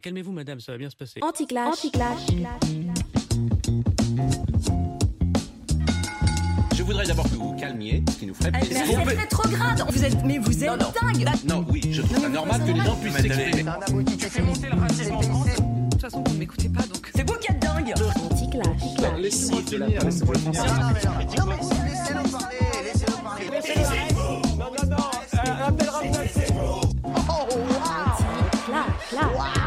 Calmez-vous, madame, ça va bien se passer. Anti-clash. Anti-clash. Je voudrais d'abord que vous vous calmiez, ce qui nous ferait plaisir. C'est rétrograde Vous êtes, mais vous êtes dingue Non, oui, je trouve ça normal que les gens puissent s'exprimer. Tu fais monter le racisme en France De toute façon, vous ne m'écoutez pas, donc... C'est vous qui êtes dingue Anti-clash. Laissez de la Clash. Clash.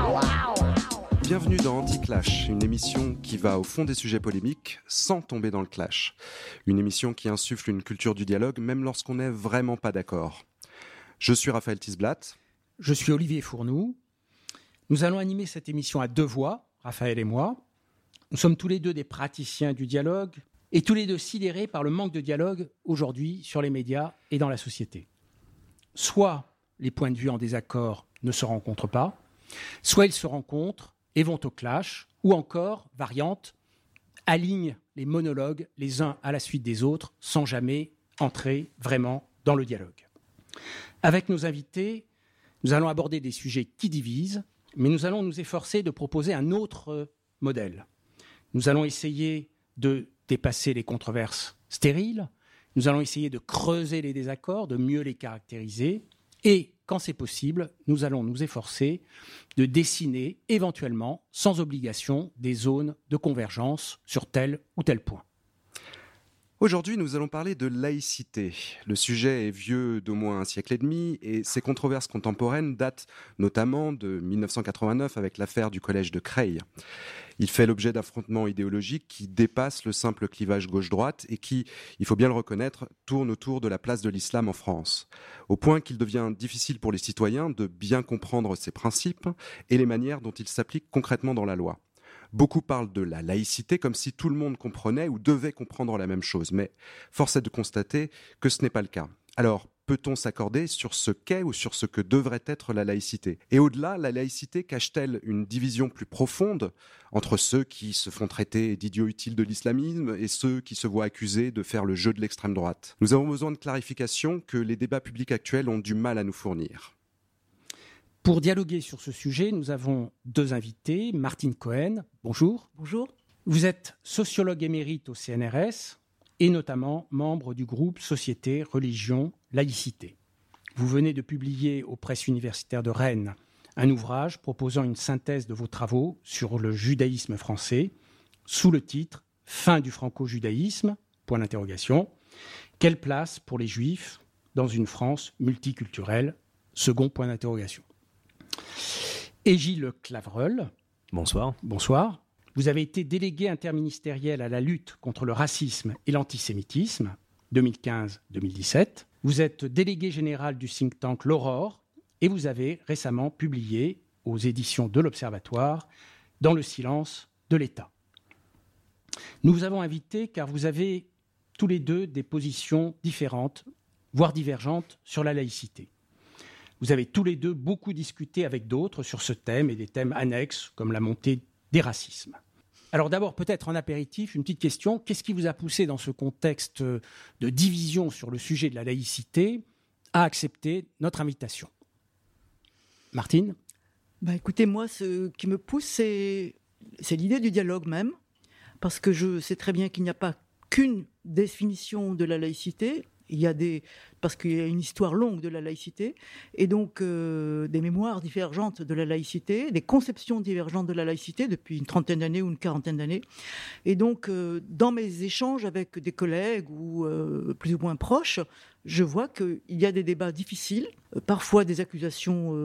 Bienvenue dans Anti-Clash, une émission qui va au fond des sujets polémiques sans tomber dans le clash. Une émission qui insuffle une culture du dialogue même lorsqu'on n'est vraiment pas d'accord. Je suis Raphaël Tisblatt. Je suis Olivier Fournoux. Nous allons animer cette émission à deux voix, Raphaël et moi. Nous sommes tous les deux des praticiens du dialogue et tous les deux sidérés par le manque de dialogue aujourd'hui sur les médias et dans la société. Soit les points de vue en désaccord ne se rencontrent pas, soit ils se rencontrent et vont au clash, ou encore, variante, alignent les monologues les uns à la suite des autres sans jamais entrer vraiment dans le dialogue. Avec nos invités, nous allons aborder des sujets qui divisent, mais nous allons nous efforcer de proposer un autre euh, modèle. Nous allons essayer de dépasser les controverses stériles, nous allons essayer de creuser les désaccords, de mieux les caractériser, et quand c'est possible, nous allons nous efforcer de dessiner éventuellement, sans obligation, des zones de convergence sur tel ou tel point. Aujourd'hui, nous allons parler de laïcité. Le sujet est vieux d'au moins un siècle et demi et ses controverses contemporaines datent notamment de 1989 avec l'affaire du collège de Creil. Il fait l'objet d'affrontements idéologiques qui dépassent le simple clivage gauche-droite et qui, il faut bien le reconnaître, tournent autour de la place de l'islam en France, au point qu'il devient difficile pour les citoyens de bien comprendre ses principes et les manières dont ils s'appliquent concrètement dans la loi. Beaucoup parlent de la laïcité comme si tout le monde comprenait ou devait comprendre la même chose, mais force est de constater que ce n'est pas le cas. Alors, peut-on s'accorder sur ce qu'est ou sur ce que devrait être la laïcité? Et au-delà, la laïcité cache-t-elle une division plus profonde entre ceux qui se font traiter d'idiots utiles de l'islamisme et ceux qui se voient accusés de faire le jeu de l'extrême droite? Nous avons besoin de clarifications que les débats publics actuels ont du mal à nous fournir. Pour dialoguer sur ce sujet, nous avons deux invités. Martine Cohen, bonjour. Bonjour. Vous êtes sociologue émérite au CNRS et notamment membre du groupe Société, Religion, Laïcité. Vous venez de publier aux presses universitaires de Rennes un ouvrage proposant une synthèse de vos travaux sur le judaïsme français sous le titre Fin du franco-judaïsme Point d'interrogation. Quelle place pour les juifs dans une France multiculturelle? Second point d'interrogation. Et Gilles Clavreul, Bonsoir. bonsoir. Vous avez été délégué interministériel à la lutte contre le racisme et l'antisémitisme 2015-2017. Vous êtes délégué général du think tank L'Aurore et vous avez récemment publié aux éditions de l'Observatoire Dans le silence de l'État. Nous vous avons invité car vous avez tous les deux des positions différentes, voire divergentes, sur la laïcité. Vous avez tous les deux beaucoup discuté avec d'autres sur ce thème et des thèmes annexes comme la montée des racismes. Alors d'abord, peut-être en apéritif, une petite question. Qu'est-ce qui vous a poussé dans ce contexte de division sur le sujet de la laïcité à accepter notre invitation? Martine? Bah écoutez, moi, ce qui me pousse, c'est c'est l'idée du dialogue même, parce que je sais très bien qu'il n'y a pas qu'une définition de la laïcité. Il y a des parce qu'il y a une histoire longue de la laïcité et donc euh, des mémoires divergentes de la laïcité, des conceptions divergentes de la laïcité depuis une trentaine d'années ou une quarantaine d'années. Et donc euh, dans mes échanges avec des collègues ou euh, plus ou moins proches, je vois qu'il y a des débats difficiles, parfois des accusations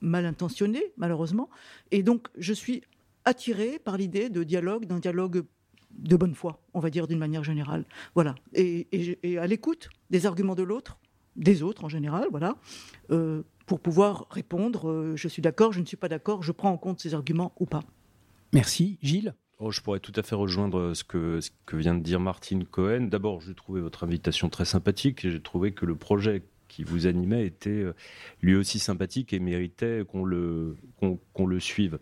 mal intentionnées malheureusement, et donc je suis attiré par l'idée de dialogue, d'un dialogue de bonne foi, on va dire d'une manière générale. Voilà. Et, et- et à l'écoute des arguments de l'autre, des autres en général, voilà, euh, pour pouvoir répondre, euh, je suis d'accord, je ne suis pas d'accord, je prends en compte ces arguments ou pas. Merci. Gilles? Oh, je pourrais tout à fait rejoindre ce que, ce que vient de dire Martine Cohen. D'abord, j'ai trouvé votre invitation très sympathique et j'ai trouvé que le projet qui vous animait était euh, lui aussi sympathique et méritait qu'on le, qu'on le suive.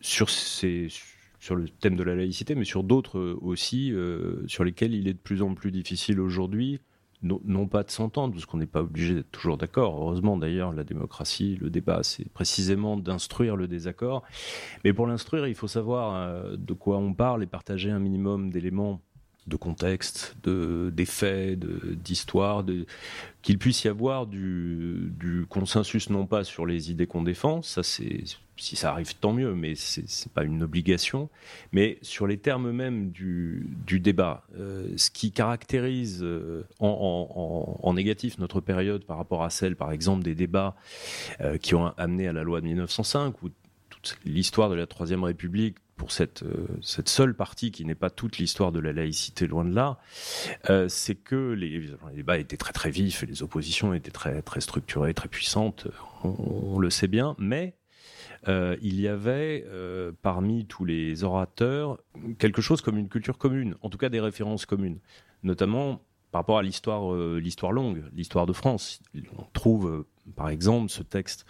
Sur, ces, sur le thème de la laïcité, mais sur d'autres euh, aussi, euh, sur lesquels il est de plus en plus difficile aujourd'hui non, non pas de s'entendre, parce qu'on n'est pas obligé d'être toujours d'accord. Heureusement d'ailleurs, la démocratie, le débat, c'est précisément d'instruire le désaccord. Mais pour l'instruire, il faut savoir euh, de quoi on parle et partager un minimum d'éléments de contexte, de, des faits, d'histoire, qu'il puisse y avoir du, consensus non pas sur les idées qu'on défend, ça si ça arrive tant mieux, mais c'est pas une obligation, mais sur les termes même du, du débat, Euh, ce qui caractérise euh, en- en négatif notre période par rapport à celle, par exemple, des débats euh, qui ont amené à la loi de 1905 ou toute l'histoire de la Troisième République pour cette, euh, cette seule partie qui n'est pas toute l'histoire de la laïcité, loin de là, euh, c'est que les, débats étaient très très vifs et les oppositions étaient très, très structurées, très puissantes, on, le sait bien, mais euh, il y avait parmi tous les orateurs quelque chose comme une culture commune, en tout cas des références communes, notamment par rapport à l'histoire l'histoire longue, l'histoire de France. On trouve par exemple ce texte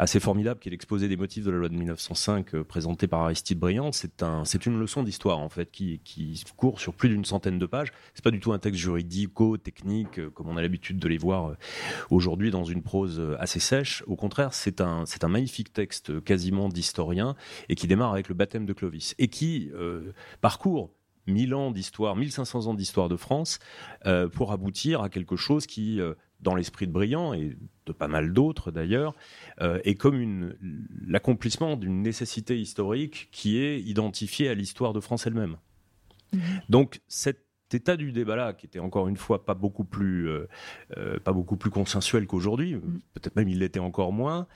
assez formidable qui est l'exposé des motifs de la loi de 1905 euh, présenté par Aristide Briand. C'est un, une leçon d'histoire en fait qui, qui court sur plus d'une centaine de pages. C'est pas du tout un texte juridico-technique euh, comme on a l'habitude de les voir euh, aujourd'hui dans une prose assez sèche. Au contraire, c'est un, un magnifique texte quasiment d'historien et qui démarre avec le baptême de Clovis et qui parcourt 1000 ans d'histoire, 1500 ans d'histoire de France pour aboutir à quelque chose qui, dans l'esprit de Briand et de pas mal d'autres d'ailleurs, euh, est comme l'accomplissement d'une nécessité historique qui est identifiée à l'histoire de France elle-même. Donc cet état du débat-là, qui était encore une fois pas beaucoup plus, euh, euh, pas beaucoup plus consensuel qu'aujourd'hui, peut-être même il l'était encore moins,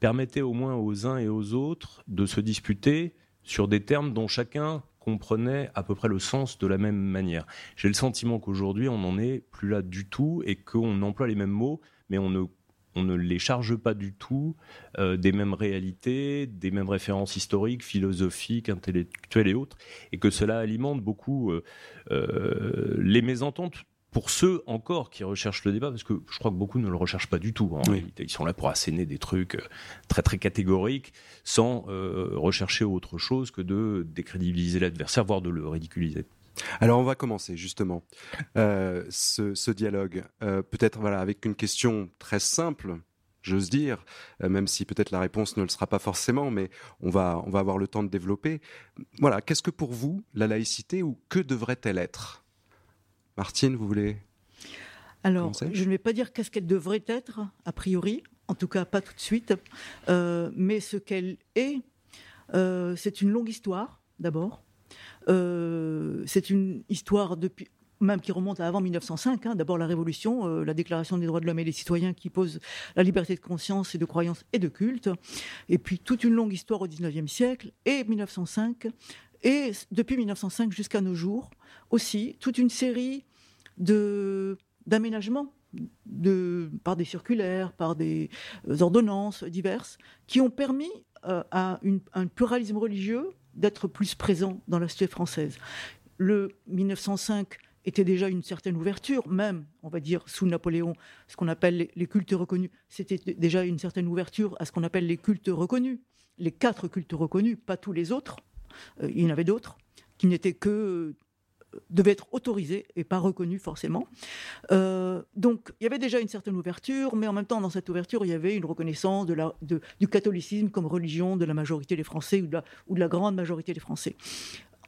permettait au moins aux uns et aux autres de se disputer sur des termes dont chacun comprenait à peu près le sens de la même manière. J'ai le sentiment qu'aujourd'hui on n'en est plus là du tout et qu'on emploie les mêmes mots, mais on ne on ne les charge pas du tout euh, des mêmes réalités, des mêmes références historiques, philosophiques, intellectuelles et autres, et que cela alimente beaucoup euh, euh, les mésententes pour ceux encore qui recherchent le débat, parce que je crois que beaucoup ne le recherchent pas du tout. Réalité. Ils sont là pour asséner des trucs euh, très très catégoriques, sans euh, rechercher autre chose que de décrédibiliser l'adversaire, voire de le ridiculiser. Alors on va commencer justement euh, ce, ce dialogue, euh, peut-être voilà avec une question très simple, j'ose dire, même si peut-être la réponse ne le sera pas forcément, mais on va on va avoir le temps de développer. Voilà, qu'est-ce que pour vous la laïcité ou que devrait-elle être? Martine, vous voulez Alors, je ne vais pas dire qu'est-ce qu'elle devrait être, a priori, en tout cas pas tout de suite, euh, mais ce qu'elle est, euh, c'est une longue histoire, d'abord. Euh, c'est une histoire depuis même qui remonte à avant 1905. hein. D'abord la Révolution, euh, la Déclaration des droits de l'homme et des citoyens qui pose la liberté de conscience et de croyance et de culte. Et puis toute une longue histoire au 19e siècle et 1905. Et depuis 1905 jusqu'à nos jours aussi, toute une série d'aménagements par des circulaires, par des euh, ordonnances diverses, qui ont permis euh, à un pluralisme religieux d'être plus présent dans la société française. Le 1905 était déjà une certaine ouverture, même, on va dire, sous Napoléon, ce qu'on appelle les, cultes reconnus, c'était déjà une certaine ouverture à ce qu'on appelle les cultes reconnus, les quatre cultes reconnus, pas tous les autres, il y en avait d'autres, qui n'étaient que euh, devaient être autorisés et pas reconnus forcément. Euh, donc il y avait déjà une certaine ouverture, mais en même temps dans cette ouverture il y avait une reconnaissance du catholicisme comme religion de la majorité des Français ou de la, grande majorité des Français.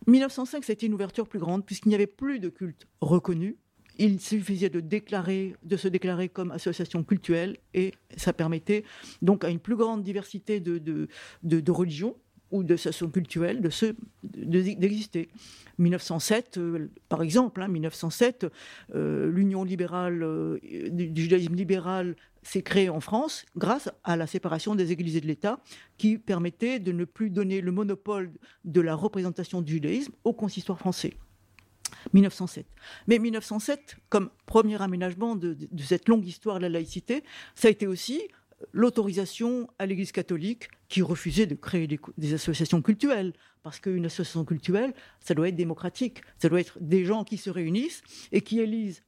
1905 c'était une ouverture plus grande puisqu'il n'y avait plus de culte reconnu. Il suffisait de se déclarer comme association cultuelle et ça permettait donc à une plus grande diversité de- de religions ou de se- de- d'exister. 1907, euh, par exemple, hein, 1907, euh, l'Union libérale euh, du, judaïsme libéral s'est créée en France grâce à la séparation des églises et de l'État qui permettait de ne plus donner le monopole de la représentation du judaïsme au consistoire français. 1907. Mais 1907, comme premier aménagement de- de cette longue histoire de la laïcité, ça a été aussi l'autorisation à l'Église catholique qui refusait de créer des, associations cultuelles. Parce qu'une association cultuelle, ça doit être démocratique. Ça doit être des gens qui se réunissent et qui élisent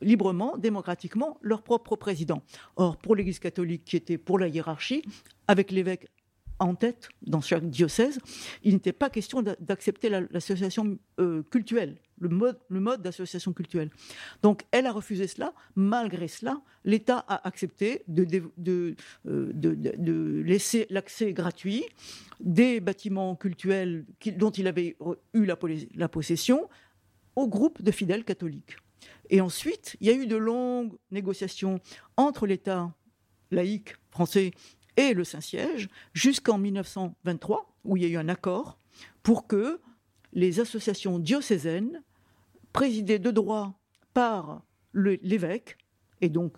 librement, démocratiquement, leur propre président. Or, pour l'Église catholique, qui était pour la hiérarchie, avec l'évêque en tête dans chaque diocèse, il n'était pas question d'a- d'accepter la- l'association euh, cultuelle. Le mode, d'association culturelle. Donc elle a refusé cela. Malgré cela, l'État a accepté de, euh, laisser l'accès gratuit des bâtiments cultuels dont il avait eu la, la possession au groupe de fidèles catholiques. Et ensuite, il y a eu de longues négociations entre l'État laïque français et le Saint-Siège jusqu'en 1923, où il y a eu un accord pour que les associations diocésaines, présidées de droit par l'évêque, et donc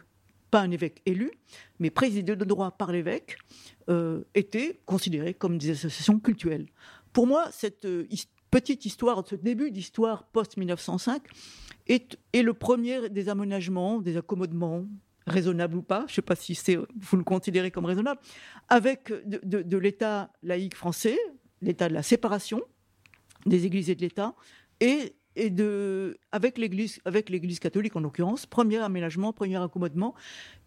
pas un évêque élu, mais présidées de droit par l'évêque, euh, étaient considérées comme des associations cultuelles. Pour moi, cette euh, petite histoire, ce début d'histoire post-1905, est, est le premier des aménagements, des accommodements, raisonnables ou pas, je ne sais pas si c'est, vous le considérez comme raisonnable, avec de, de- de l'État laïque français, l'État de la séparation des églises et de l'État, et, et de, avec l'Église avec l'Église catholique en l'occurrence, premier aménagement, premier accommodement,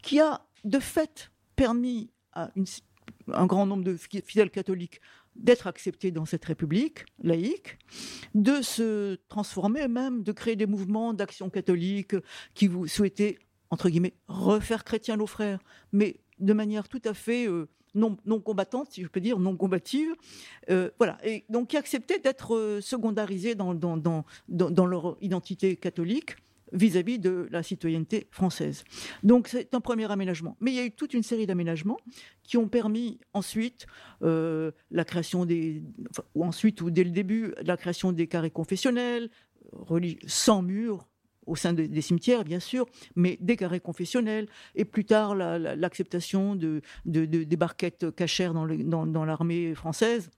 qui a de fait permis à un grand nombre de fi- fidèles catholiques d'être acceptés dans cette République laïque, de se transformer même, de créer des mouvements d'action catholique qui vous souhaitaient, entre guillemets, refaire chrétiens nos frères, mais de manière tout à fait euh, non, non combattante, si je peux dire, non combative. Euh, voilà. Et donc, qui acceptaient d'être euh, secondarisés dans, leur identité catholique vis-à-vis de la citoyenneté française. Donc c'est un premier aménagement. Mais il y a eu toute une série d'aménagements qui ont permis ensuite euh, la création des... ou ensuite, ou dès le début, la création des carrés confessionnels, sans murs, au sein de- des cimetières, bien sûr, mais des carrés confessionnels, et plus tard la- la- l'acceptation de, de- de- des barquettes cachères dans l'armée française,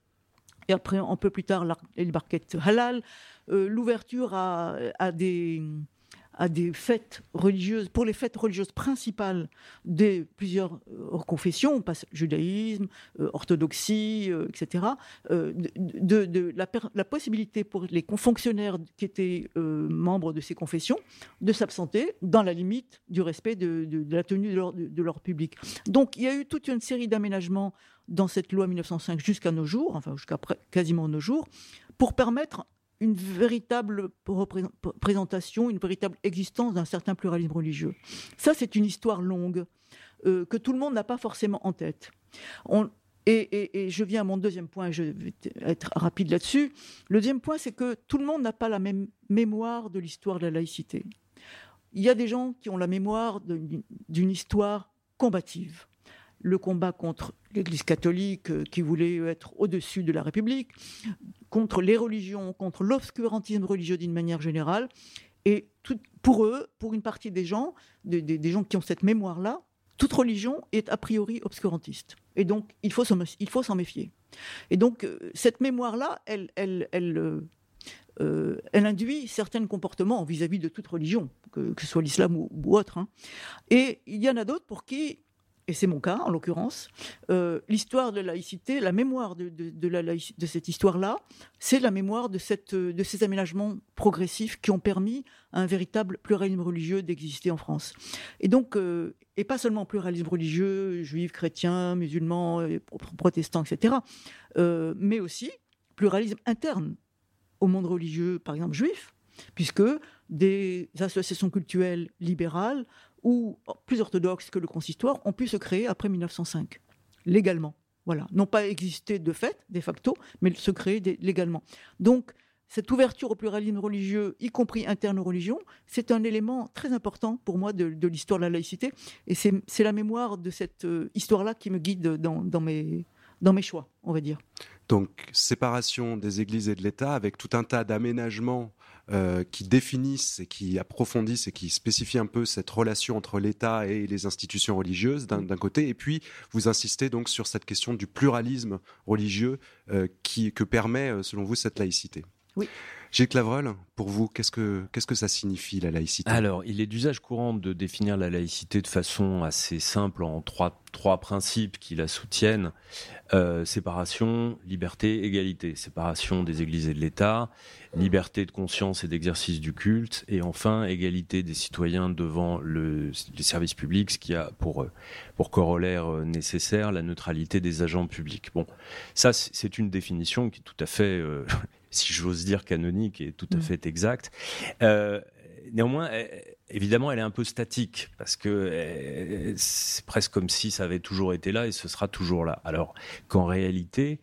et après, un peu plus tard, les barquettes halal, euh, l'ouverture à des à des fêtes religieuses, pour les fêtes religieuses principales des plusieurs euh, confessions, on judaïsme, euh, orthodoxie, euh, etc., de, la, possibilité pour les fonctionnaires qui étaient membres de ces confessions de s'absenter dans la limite du respect de, la tenue de leur, public. Donc il y a eu toute une série d'aménagements dans cette loi 1905 jusqu'à nos jours, enfin jusqu'à quasiment nos jours, pour permettre une véritable représent- présentation, une véritable existence d'un certain pluralisme religieux. Ça, c'est une histoire longue euh, que tout le monde n'a pas forcément en tête. Et, et- je viens à mon deuxième point, je vais être rapide là-dessus. Le deuxième point, c'est que tout le monde n'a pas la même mémoire de l'histoire de la laïcité. Il y a des gens qui ont la mémoire d'une histoire combative. Le combat contre l'Église catholique euh, qui voulait être au-dessus de la République, contre les religions, contre l'obscurantisme religieux d'une manière générale. Et pour eux, pour une partie des gens, des, gens qui ont cette mémoire-là, toute religion est a priori obscurantiste. Et donc, il faut s'en méfier. Et donc, euh, cette mémoire-là, euh, elle induit certains comportements vis-à-vis de toute religion, que, ce soit l'islam ou, ou autre. hein. Et il y en a d'autres pour qui, et c'est mon cas en l'occurrence, euh, l'histoire de la laïcité, la mémoire de, cette histoire-là, c'est la mémoire de, ces aménagements progressifs qui ont permis un véritable pluralisme religieux d'exister en France. Et donc, euh, et pas seulement pluralisme religieux, juifs, chrétiens, musulmans, euh, pro- protestants, etc., mais aussi pluralisme interne au monde religieux, par exemple juif, puisque des associations culturelles libérales ou plus orthodoxes que le consistoire ont pu se créer après 1905, légalement. Voilà, non pas exister de fait, de facto, mais se créer légalement. Donc, cette ouverture au pluralisme religieux, y compris interne aux religions, c'est un élément très important pour moi de, l'histoire de la laïcité. Et c'est la mémoire de cette euh, histoire-là qui me guide dans mes, dans mes choix, on va dire. Donc, séparation des églises et de l'État avec tout un tas d'aménagements euh, qui définissent et qui approfondissent et qui spécifient un peu cette relation entre l'État et les institutions religieuses d'un d'un côté, et puis vous insistez donc sur cette question du pluralisme religieux euh, qui, que permet, euh, selon vous, cette laïcité. Oui. Gilles Clavreul, pour vous, qu'est-ce que, que ça signifie la laïcité? Alors, il est d'usage courant de définir la laïcité de façon assez simple en trois, trois principes qui la soutiennent. Euh, séparation, liberté, égalité. Séparation des églises et de l'État, liberté de conscience et d'exercice du culte, et enfin égalité des citoyens devant le, les services publics, ce qui a pour, pour corollaire euh, nécessaire la neutralité des agents publics. Bon, ça c'est une définition qui est tout à fait... euh, si j'ose dire, canonique et tout à Mm. fait exacte. Euh, néanmoins, euh, évidemment, elle est un peu statique parce que euh, c'est presque comme si ça avait toujours été là et ce sera toujours là. Alors qu'en réalité,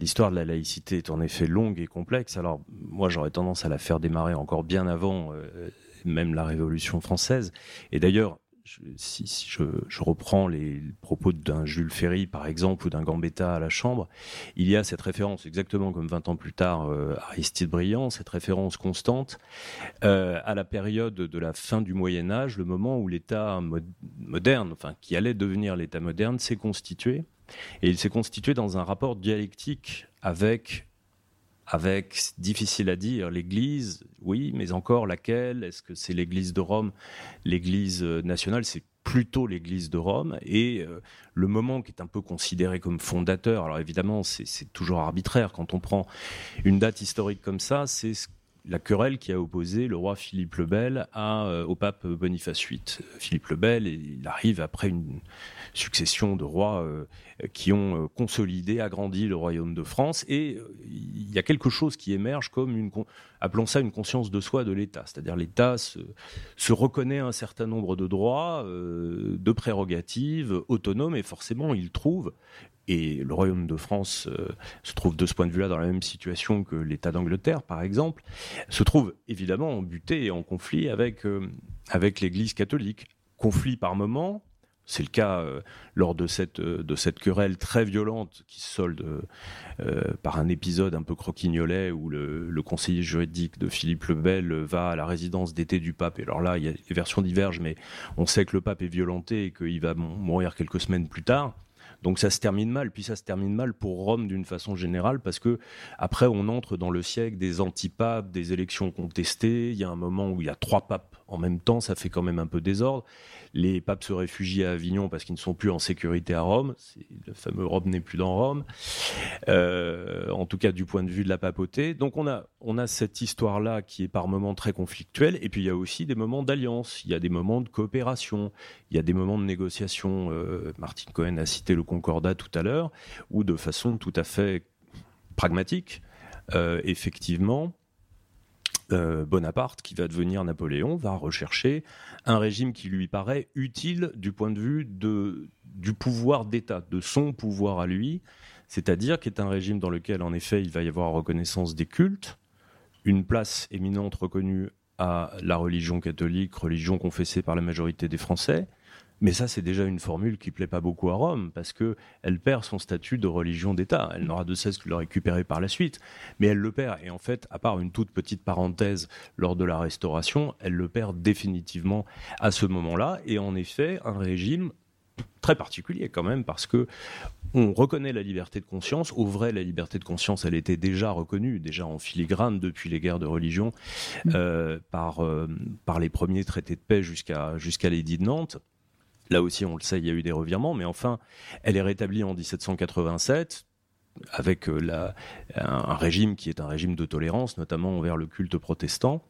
l'histoire de la laïcité est en effet longue et complexe. Alors moi, j'aurais tendance à la faire démarrer encore bien avant euh, même la Révolution française. Et d'ailleurs, si, je, reprends les propos d'un Jules Ferry, par exemple, ou d'un Gambetta à la Chambre, il y a cette référence, exactement comme 20 ans plus tard, euh, Aristide Briand, cette référence constante euh, à la période de la fin du Moyen Âge, le moment où l'État mo- moderne, enfin qui allait devenir l'État moderne, s'est constitué. Et il s'est constitué dans un rapport dialectique avec avec, difficile à dire, l'Église, oui, mais encore laquelle? Est-ce que c'est l'Église de Rome? L'Église euh, nationale, c'est plutôt l'Église de Rome. Et euh, le moment qui est un peu considéré comme fondateur, alors évidemment, c'est c'est toujours arbitraire. Quand on prend une date historique comme ça, c'est ce- la querelle qui a opposé le roi Philippe le Bel euh, au pape Boniface VIII. Philippe le Bel, il arrive après une succession de rois euh, qui ont euh, consolidé, agrandi le royaume de France. Et il y a quelque chose qui émerge comme une, appelons ça une conscience de soi de l'État. C'est-à-dire l'État se, reconnaît un certain nombre de droits, de prérogatives autonomes, et forcément il trouve, et le royaume de France euh, se trouve de ce point de vue-là dans la même situation que l'État d'Angleterre, par exemple, se trouve évidemment en butée et en conflit avec, euh, avec l'Église catholique. Conflit par moment, c'est le cas euh, lors de cette, querelle très violente qui se solde par un épisode un peu croquignolet où le, le conseiller juridique de Philippe le Bel va à la résidence d'été du pape. Et alors là, il y a, les versions divergent, mais on sait que le pape est violenté et qu'il va mou- mourir quelques semaines plus tard. Donc ça se termine mal, puis ça se termine mal pour Rome d'une façon générale, parce que après on entre dans le siècle des antipapes, des élections contestées. Il y a un moment où il y a trois papes en même temps, ça fait quand même un peu désordre. Les papes se réfugient à Avignon parce qu'ils ne sont plus en sécurité à Rome. Le fameux Rome n'est plus dans Rome. Euh, en tout cas du point de vue de la papauté. Donc on a, on cette histoire-là qui est par moments très conflictuelle, et puis il y a aussi des moments d'alliance, il y a des moments de coopération, il y a des moments de négociation. Euh, Martin Cohen a cité le Concordat tout à l'heure, où de façon tout à fait pragmatique, euh, effectivement, euh, Bonaparte, qui va devenir Napoléon, va rechercher un régime qui lui paraît utile du point de vue du pouvoir d'État, de son pouvoir à lui, c'est-à-dire qui est un régime dans lequel, en effet, il va y avoir reconnaissance des cultes, une place éminente reconnue à la religion catholique, religion confessée par la majorité des Français. Mais ça, c'est déjà une formule qui plaît pas beaucoup à Rome, parce que elle perd son statut de religion d'État. Elle n'aura de cesse que le récupérer par la suite, mais elle le perd. Et en fait, à part une toute petite parenthèse lors de la Restauration, elle le perd définitivement à ce moment-là. Et en effet, un régime très particulier quand même, parce que on reconnaît la liberté de conscience. Au vrai, la liberté de conscience, elle était déjà reconnue, déjà en filigrane depuis les guerres de religion, euh, par, euh, par les premiers traités de paix jusqu'à jusqu'à l'édit de Nantes. Là aussi, on le sait, il y a eu des revirements, mais enfin, elle est rétablie en 1787 avec euh, un, régime qui est un régime de tolérance, notamment envers le culte protestant.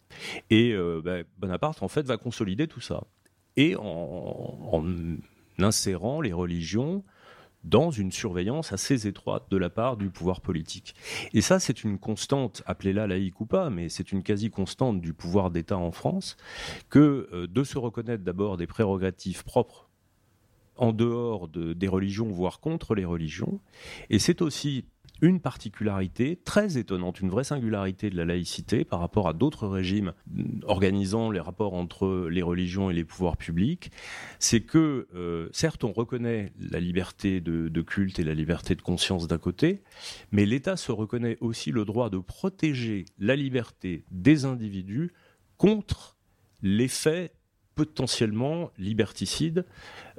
Et euh, ben, Bonaparte, en fait, va consolider tout ça. Et en, en insérant les religions dans une surveillance assez étroite de la part du pouvoir politique. Et ça, c'est une constante, appelez-la laïque ou pas, mais c'est une quasi-constante du pouvoir d'État en France, que euh, de se reconnaître d'abord des prérogatives propres en dehors de- des religions, voire contre les religions. Et c'est aussi une particularité très étonnante, une vraie singularité de la laïcité par rapport à d'autres régimes organisant les rapports entre les religions et les pouvoirs publics, c'est que euh, certes on reconnaît la liberté de, de culte et la liberté de conscience d'un côté, mais l'État se reconnaît aussi le droit de protéger la liberté des individus contre l'effet potentiellement liberticide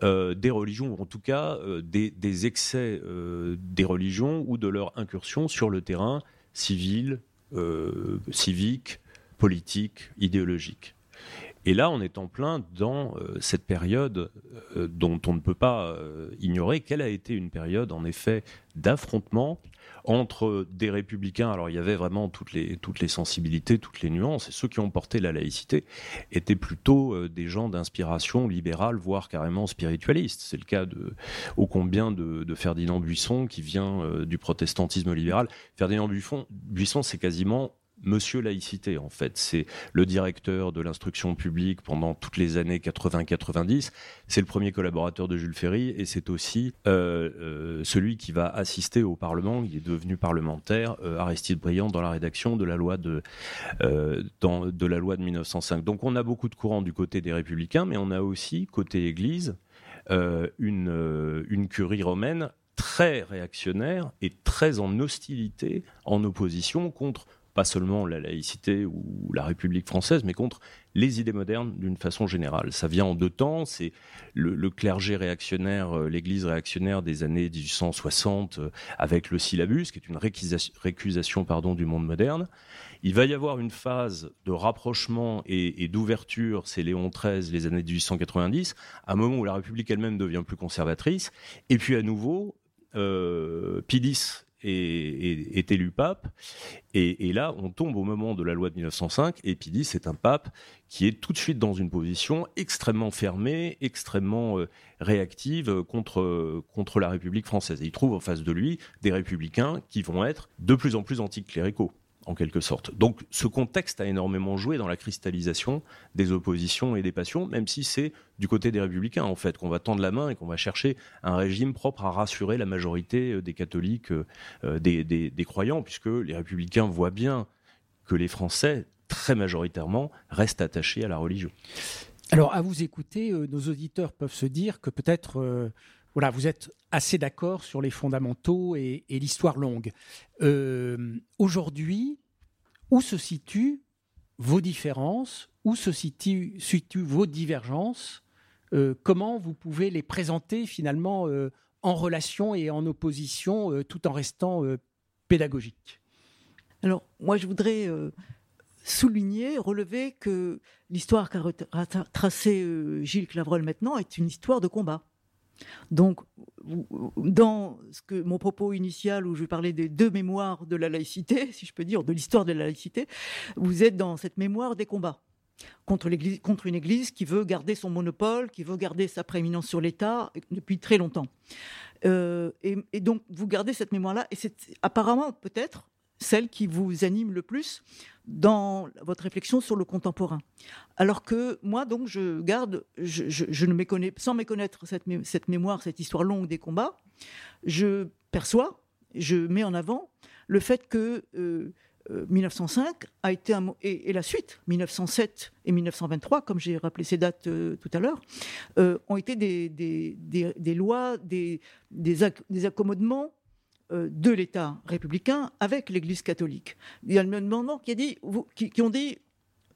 euh, des religions, ou en tout cas euh, des, excès euh, des religions ou de leur incursion sur le terrain civil, civique, politique, idéologique. Et là, on est en plein dans cette période dont on ne peut pas ignorer qu'elle a été une période, en effet, d'affrontement entre des républicains. Alors, il y avait vraiment toutes les, toutes les sensibilités, toutes les nuances, et ceux qui ont porté la laïcité étaient plutôt des gens d'inspiration libérale, voire carrément spiritualiste. C'est le cas de, ô combien de, de Ferdinand Buisson, qui vient du protestantisme libéral. Ferdinand Buisson, Buisson c'est quasiment Monsieur Laïcité, en fait. C'est le directeur de l'instruction publique pendant toutes les années 80-90. C'est le premier collaborateur de Jules Ferry et c'est aussi euh, euh, celui qui va assister au Parlement. Il est devenu parlementaire, euh, Aristide Briand, dans la rédaction de la loi de, dans, de la loi de 1905. Donc on a beaucoup de courants du côté des Républicains, mais on a aussi, côté Église, une curie romaine très réactionnaire et très en hostilité, en opposition contre pas seulement la laïcité ou la République française, mais contre les idées modernes d'une façon générale. Ça vient en deux temps, c'est le, clergé réactionnaire, euh, l'Église réactionnaire des années 1860 euh, avec le syllabus, qui est une récusation, du monde moderne. Il va y avoir une phase de rapprochement et, d'ouverture, c'est Léon XIII, les années 1890, à un moment où la République elle-même devient plus conservatrice, et puis à nouveau, euh, Pidis est, élu pape. Et, là, on tombe au moment de la loi de 1905, et Pidis c'est un pape qui est tout de suite dans une position extrêmement fermée, extrêmement euh, réactive contre, contre la République française. Et il trouve en face de lui des républicains qui vont être de plus en plus anticléricaux en quelque sorte. Donc ce contexte a énormément joué dans la cristallisation des oppositions et des passions, même si c'est du côté des républicains en fait qu'on va tendre la main et qu'on va chercher un régime propre à rassurer la majorité euh, des catholiques, euh, euh, des, croyants, puisque les républicains voient bien que les Français, très majoritairement, restent attachés à la religion. Alors à vous écouter, nos auditeurs peuvent se dire que peut-être voilà, vous êtes assez d'accord sur les fondamentaux et, l'histoire longue. Euh, aujourd'hui, où se situent vos différences? Où se situent, vos divergences? Euh, Comment vous pouvez les présenter finalement euh, en relation et en opposition tout en restant pédagogique Alors, moi, je voudrais souligner, relever que l'histoire qu'a tracée Gilles Clavreul maintenant est une histoire de combat. Donc, dans ce que mon propos initial où je parlais des deux mémoires de la laïcité, si je peux dire, de l'histoire de la laïcité, vous êtes dans cette mémoire des combats contre, contre une Église qui veut garder son monopole, qui veut garder sa prééminence sur l'État depuis très longtemps. Euh, et, et, donc, vous gardez cette mémoire-là, et c'est apparemment peut-être celle qui vous anime le plus dans votre réflexion sur le contemporain. Alors que moi, donc, je garde, je, ne méconnais, sans méconnaître cette, cette, mémoire, cette histoire longue des combats, je perçois, je mets en avant le fait que 1905 euh, euh, a été un, et, et, la suite, 1907 et 1923, comme j'ai rappelé ces dates euh, tout à l'heure, ont été des, des, des, lois, des, des, accommodements de l'État républicain avec l'Église catholique. Il y a le demandant qui, a dit, qui, ont dit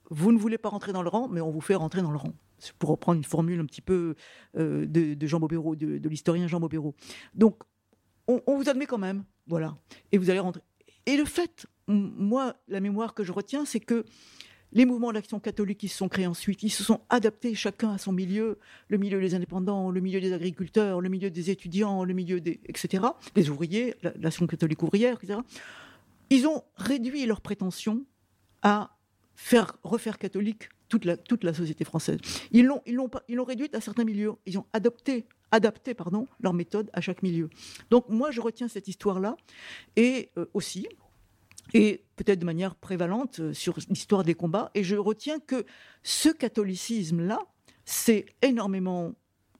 vous ne voulez pas rentrer dans le rang, mais on vous fait rentrer dans le rang. Pour reprendre une formule un petit peu euh, de, Jean Bobéro, de, l'historien Jean Bobéro. Donc, on, on, vous admet quand même, voilà. Et vous allez rentrer. Et le fait, moi, la mémoire que je retiens, c'est que les mouvements d'action catholique qui se sont créés ensuite, ils se sont adaptés chacun à son milieu, le milieu des indépendants, le milieu des agriculteurs, le milieu des étudiants, le milieu des etc., les ouvriers, l'action catholique ouvrière, etc. Ils ont réduit leurs prétentions à faire refaire catholique toute la, société française. Ils l'ont réduite à certains milieux. Ils ont adopté adapté pardon leur méthode à chaque milieu. Donc moi je retiens cette histoire là et euh, aussi et peut-être de manière prévalente euh, sur l'histoire des combats. Et je retiens que ce catholicisme-là, c'est énormément,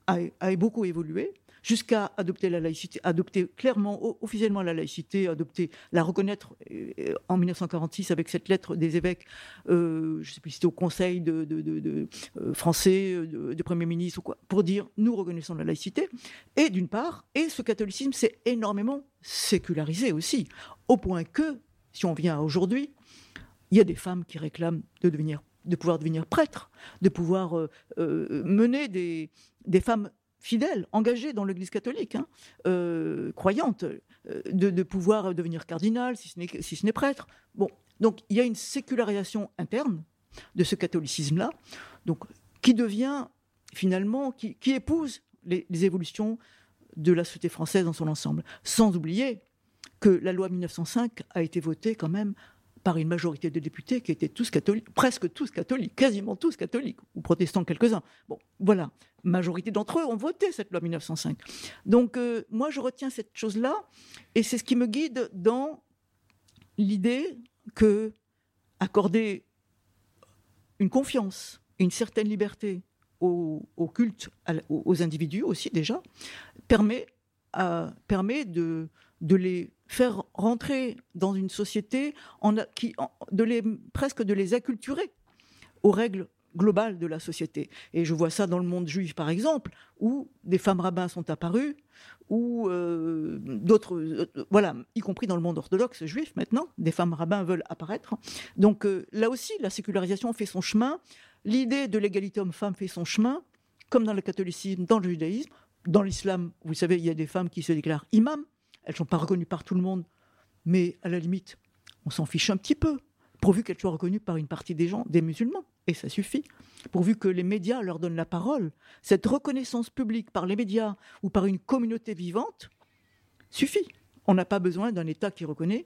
a, beaucoup évolué jusqu'à adopter la laïcité, adopter clairement, officiellement la laïcité, adopter, la reconnaître euh, en 1946 avec cette lettre des évêques, euh, je ne sais plus si c'était au Conseil de, français, de, Premier ministre ou quoi, pour dire nous reconnaissons la laïcité. Et d'une part, et ce catholicisme s'est énormément sécularisé aussi, au point que si on vient aujourd'hui, il y a des femmes qui réclament de, pouvoir devenir prêtres, de pouvoir euh, euh, mener des, femmes fidèles, engagées dans l'Église catholique, hein, euh, croyantes, de, pouvoir devenir cardinal, si ce n'est si prêtre. Bon, donc il y a une sécularisation interne de ce catholicisme-là, Donc, qui devient finalement, qui, épouse les évolutions de la société française dans son ensemble. Sans oublier que la loi 1905 a été votée quand même par une majorité de députés qui étaient tous catholiques, presque tous catholiques, quasiment tous catholiques, ou protestants quelques-uns. Bon, voilà, majorité d'entre eux ont voté cette loi 1905. Donc euh, moi, je retiens cette chose-là, et c'est ce qui me guide dans l'idée que accorder une confiance, une certaine liberté au, culte, aux, individus aussi déjà, permet, à- permet de, de les faire rentrer dans une société, qui, de presque de les acculturer aux règles globales de la société. Et je vois ça dans le monde juif, par exemple, où des femmes rabbins sont apparues, ou euh, d'autres, euh, voilà, y compris dans le monde orthodoxe juif maintenant, des femmes rabbins veulent apparaître. Donc euh, là aussi, la sécularisation fait son chemin, l'idée de l'égalité homme-femme fait son chemin, comme dans le catholicisme, dans le judaïsme, dans l'islam, vous savez, il y a des femmes qui se déclarent imams, elles ne sont pas reconnues par tout le monde, mais à la limite, on s'en fiche un petit peu, pourvu qu'elles soient reconnues par une partie des gens, des musulmans, et ça suffit. Pourvu que les médias leur donnent la parole, cette reconnaissance publique par les médias ou par une communauté vivante suffit. On n'a pas besoin d'un État qui reconnaît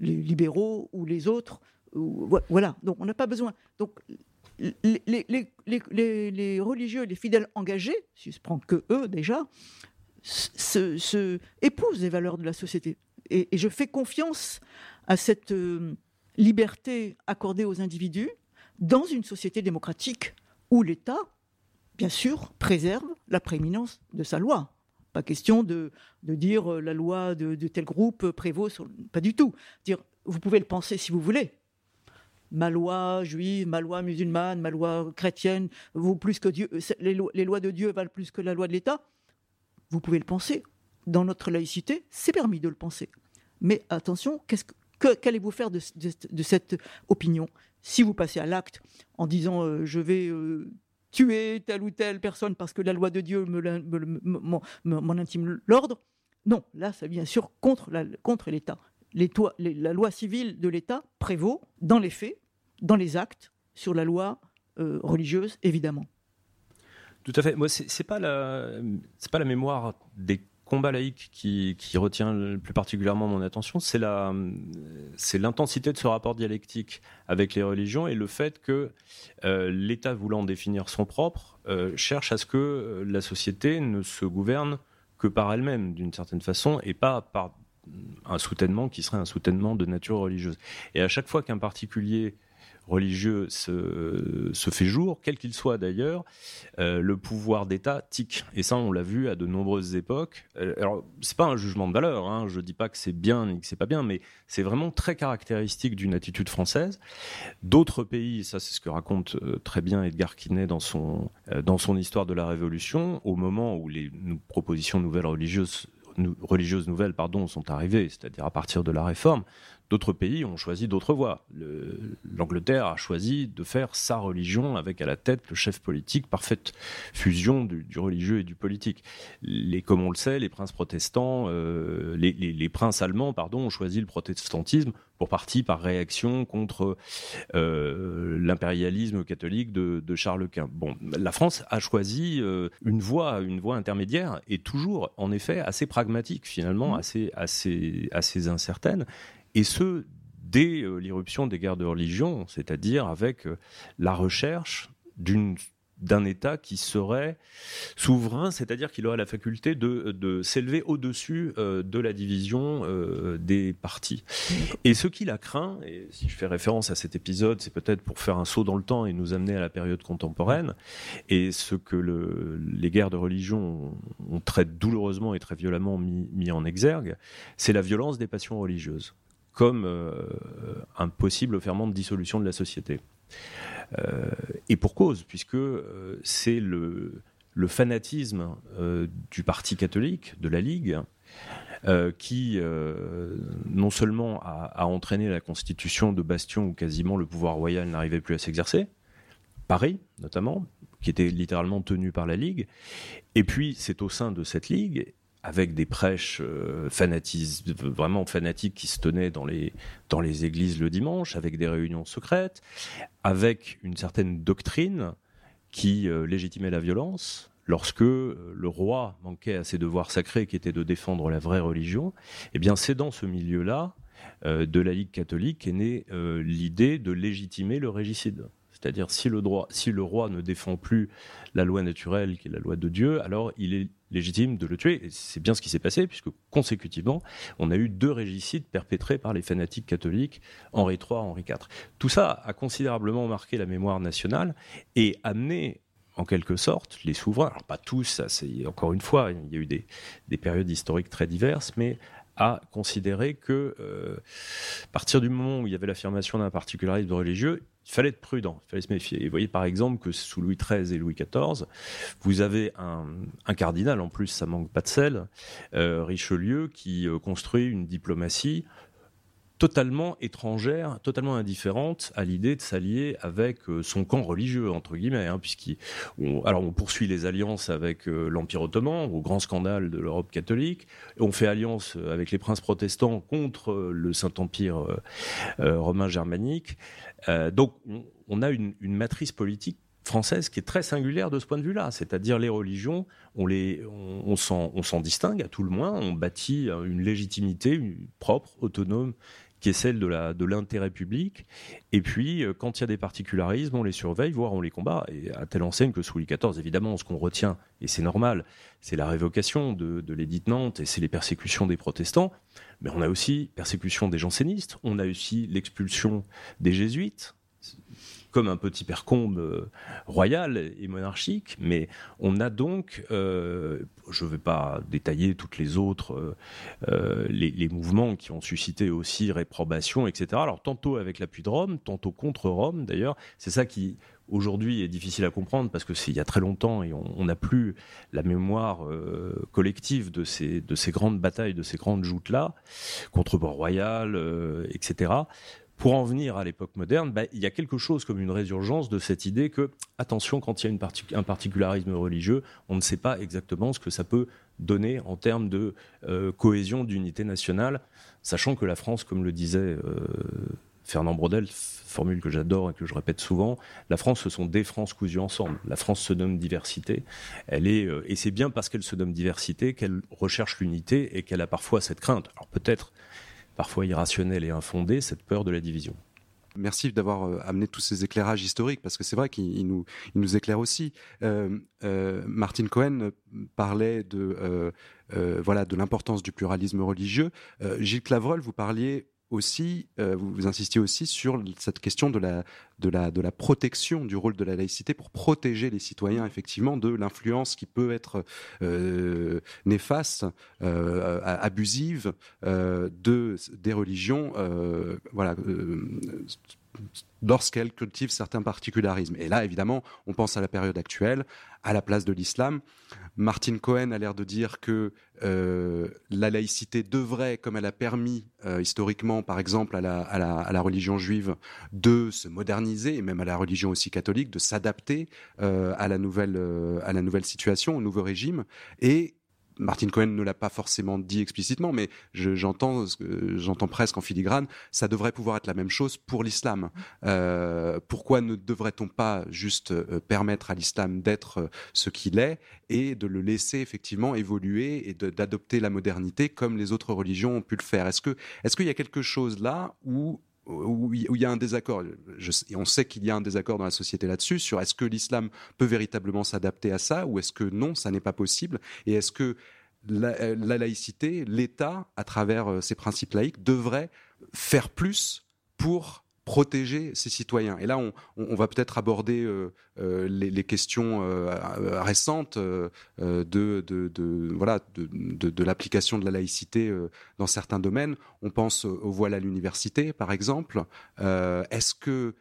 les libéraux ou les autres. voilà, donc on n'a pas besoin. Donc les- les religieux, les fidèles engagés, si je prends que eux déjà, se, se- épousent les valeurs de la société. Et, je fais confiance à cette euh, liberté accordée aux individus dans une société démocratique où l'État, bien sûr, préserve la prééminence de sa loi. Pas question de, de dire euh, la loi de, tel groupe prévaut. Pas du tout. Dire, vous pouvez le penser si vous voulez. Ma loi juive, ma loi musulmane, ma loi chrétienne plus que Dieu. euh, Les, les lois de Dieu valent plus que la loi de l'État. Vous pouvez le penser. Dans notre laïcité, c'est permis de le penser. Mais attention, que, qu'allez-vous faire de, cette opinion? Si vous passez à l'acte en disant euh, je vais euh, tuer telle ou telle personne parce que la loi de Dieu m'en- me- intime l'ordre Non, là, ça bien sûr contre, contre l'État. La loi civile de l'État prévaut dans les faits, dans les actes, sur la loi euh, religieuse, évidemment. Tout à fait. Moi, c'est pas la, c'est pas la mémoire des combats laïques qui, qui retient le plus particulièrement mon attention. C'est la, c'est l'intensité de ce rapport dialectique avec les religions et le fait que euh, l'État voulant définir son propre euh, cherche à ce que euh, la société ne se gouverne que par elle-même d'une certaine façon et pas par un soutènement qui serait un soutènement de nature religieuse. Et à chaque fois qu'un particulier religieux se, fait jour, quel qu'il soit d'ailleurs, euh, le pouvoir d'État tique. Et ça, on l'a vu à de nombreuses époques. Euh, alors, c'est pas un jugement de valeur. Hein. Je dis pas que c'est bien ni que c'est pas bien, mais c'est vraiment très caractéristique d'une attitude française. D'autres pays, ça c'est ce que raconte euh, très bien Edgar Quinet dans son dans son histoire de la Révolution, au moment où les propositions nouvelles religieuses religieuses nouvelles pardon, sont arrivées, c'est-à-dire à partir de la réforme, d'autres pays ont choisi d'autres voies. Le- L'Angleterre a choisi de faire sa religion avec à la tête le chef politique, parfaite fusion du, du religieux et du politique. Les, comme on le sait, les princes protestants, euh, les, les- les princes allemands, pardon, ont choisi le protestantisme pour partie par réaction contre euh, l'impérialisme catholique de, de Charles Quint. Bon, la France a choisi euh, une voie, une voie intermédiaire et toujours, en effet, assez pragmatique finalement, assez, assez, assez incertaine, et ce dès euh, l'irruption des guerres de religion, c'est-à-dire avec euh, la recherche d'un État qui serait souverain, c'est-à-dire qu'il aurait la faculté de, s'élever au-dessus euh, de la division des partis. Et ce qu'il a craint, et si je fais référence à cet épisode, c'est peut-être pour faire un saut dans le temps et nous amener à la période contemporaine, et ce que le- les guerres de religion ont, très douloureusement et très violemment mis en exergue, c'est la violence des passions religieuses comme euh, un possible ferment de dissolution de la société. Euh, et pour cause, puisque euh, c'est le, le fanatisme euh, du Parti catholique, de la Ligue, euh, qui euh, non seulement a, a entraîné la constitution de bastions où quasiment le pouvoir royal n'arrivait plus à s'exercer, Paris notamment, qui était littéralement tenu par la Ligue, et puis c'est au sein de cette Ligue avec des prêches euh, vraiment fanatiques qui se tenaient dans les, églises le dimanche, avec des réunions secrètes, avec une certaine doctrine qui euh, légitimait la violence. Lorsque euh, le roi manquait à ses devoirs sacrés, qui étaient de défendre la vraie religion, eh bien, c'est dans ce milieu-là de la Ligue catholique qu'est née l'idée de légitimer le régicide. C'est-à-dire, si le, roi ne défend plus la loi naturelle, qui est la loi de Dieu, alors il est légitime de le tuer. Et c'est bien ce qui s'est passé, puisque consécutivement, on a eu deux régicides perpétrés par les fanatiques catholiques, Henri III, Henri IV. Tout ça a considérablement marqué la mémoire nationale et amené en quelque sorte, les souverains, pas tous, ça c'est encore une fois, il y a eu des périodes historiques très diverses, mais à considérer que, euh, à partir du moment où il y avait l'affirmation d'un particularisme religieux, il fallait être prudent, il fallait se méfier. Et vous voyez par exemple que sous Louis XIII et Louis XIV, vous avez un, cardinal, en plus ça manque pas de sel, euh, Richelieu, qui euh, construit une diplomatie totalement étrangère, totalement indifférente à l'idée de s'allier avec euh, son camp religieux entre guillemets, hein, puisqu'il, on, alors on poursuit les alliances avec euh, l'Empire ottoman, au grand scandale de l'Europe catholique, on fait alliance avec les princes protestants contre euh, le Saint-Empire romain germanique. Donc on, a une, matrice politique française qui est très singulière de ce point de vue-là, c'est-à-dire les religions, on, les, on, on s'en, distingue à tout le moins, on bâtit une légitimité propre, autonome, qui est celle de, l'intérêt public. Et puis, euh, quand il y a des particularismes, on les surveille, voire on les combat. Et à telle enseigne que sous Louis XIV, évidemment, ce qu'on retient, et c'est normal, c'est la révocation de, de l'édit Nantes et c'est les persécutions des protestants. Mais on a aussi persécution des jansénistes, on a aussi l'expulsion des jésuites, comme un petit percombe euh, royal et monarchique, mais on a donc, euh, je ne vais pas détailler toutes les autres, euh, les, mouvements qui ont suscité aussi réprobation, etc. Alors tantôt avec l'appui de Rome, tantôt contre Rome d'ailleurs, c'est ça qui aujourd'hui est difficile à comprendre parce que c'est il y a très longtemps et on n'a plus la mémoire collective de ces, de ces grandes batailles, de ces grandes joutes-là, contre Port-Royal, etc. Pour en venir à l'époque moderne, bah, il y a quelque chose comme une résurgence de cette idée que, attention, quand il y a un particularisme religieux, on ne sait pas exactement ce que ça peut donner en termes de euh, cohésion, d'unité nationale, sachant que la France, comme le disait euh, Fernand Braudel, f- formule que j'adore et que je répète souvent, la France, ce sont des France cousues ensemble. La France se nomme diversité. Elle est, euh, et c'est bien parce qu'elle se nomme diversité qu'elle recherche l'unité et qu'elle a parfois cette crainte. Alors peut-être parfois irrationnelle et infondée, cette peur de la division. Merci d'avoir euh, amené tous ces éclairages historiques parce que c'est vrai qu'il il nous, il nous éclaire aussi. Euh, euh, Martin Cohen parlait de, euh, euh, voilà, de l'importance du pluralisme religieux. Euh, Gilles Clavreul, vous parliez aussi, euh, vous, vous insistiez aussi sur cette question de la, de, la, de la protection du rôle de la laïcité pour protéger les citoyens effectivement de l'influence qui peut être euh, néfaste, euh, abusive de, des religions. voilà. Lorsqu'elles cultivent certains particularismes. Et là, évidemment, on pense à la période actuelle, à la place de l'islam. Martin Cohen a l'air de dire que euh, la laïcité devrait, comme elle a permis euh, historiquement, par exemple, à la, religion juive, de se moderniser, et même à la religion aussi catholique, de s'adapter euh, à, à la nouvelle situation, au nouveau régime. Et Martin Cohen ne l'a pas forcément dit explicitement, mais je- j'entends presque en filigrane, ça devrait pouvoir être la même chose pour l'islam. Euh, pourquoi ne devrait-on pas juste euh, permettre à l'islam d'être euh, ce qu'il est et de le laisser effectivement évoluer et d'adopter la modernité comme les autres religions ont pu le faire? Est-ce est-ce qu'il y a quelque chose là où où il y a un désaccord. Et on sait qu'il y a un désaccord dans la société là-dessus sur est-ce que l'islam peut véritablement s'adapter à ça ou est-ce que non, ça n'est pas possible et est-ce que la, euh, la laïcité, l'État, à travers euh, ses principes laïques, devrait faire plus pour protéger ses citoyens. Et là, on, va peut-être aborder euh, euh, les, questions euh, récentes de, de, voilà, de, de- l'application de la laïcité dans certains domaines. On pense au voile à l'université, par exemple. Est-ce que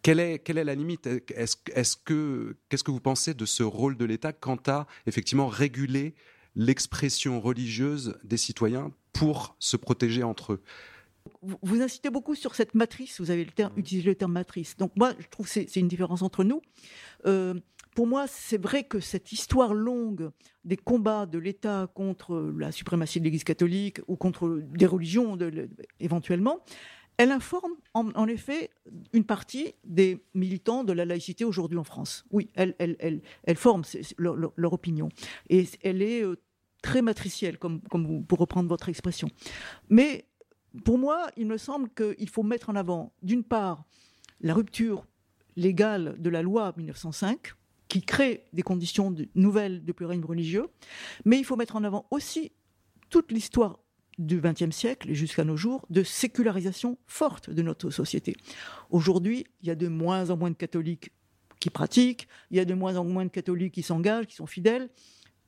quelle est, quelle est la limite? Est-ce que qu'est-ce que vous pensez de ce rôle de l'État quant à effectivement réguler l'expression religieuse des citoyens pour se protéger entre eux? Vous, insistez beaucoup sur cette matrice, vous avez le terme, utilisé le terme matrice. Donc moi, je trouve que c'est une différence entre nous. Euh, pour moi, c'est vrai que cette histoire longue des combats de l'État contre la suprématie de l'Église catholique ou contre des religions de- de- éventuellement, elle informe en, en effet une partie des militants de la laïcité aujourd'hui en France. Oui, elle, elle, elle, elle forme leur, leur- leur opinion. Et elle est euh, très matricielle, comme, comme vous- pour reprendre votre expression. Mais pour moi, il me semble qu'il faut mettre en avant, d'une part, la rupture légale de la loi 1905, qui crée des conditions nouvelles de pluralisme religieux, mais il faut mettre en avant aussi toute l'histoire du XXe siècle et jusqu'à nos jours de sécularisation forte de notre société. Aujourd'hui, il y a de moins en moins de catholiques qui pratiquent, il y a de moins en moins de catholiques qui s'engagent, qui sont fidèles,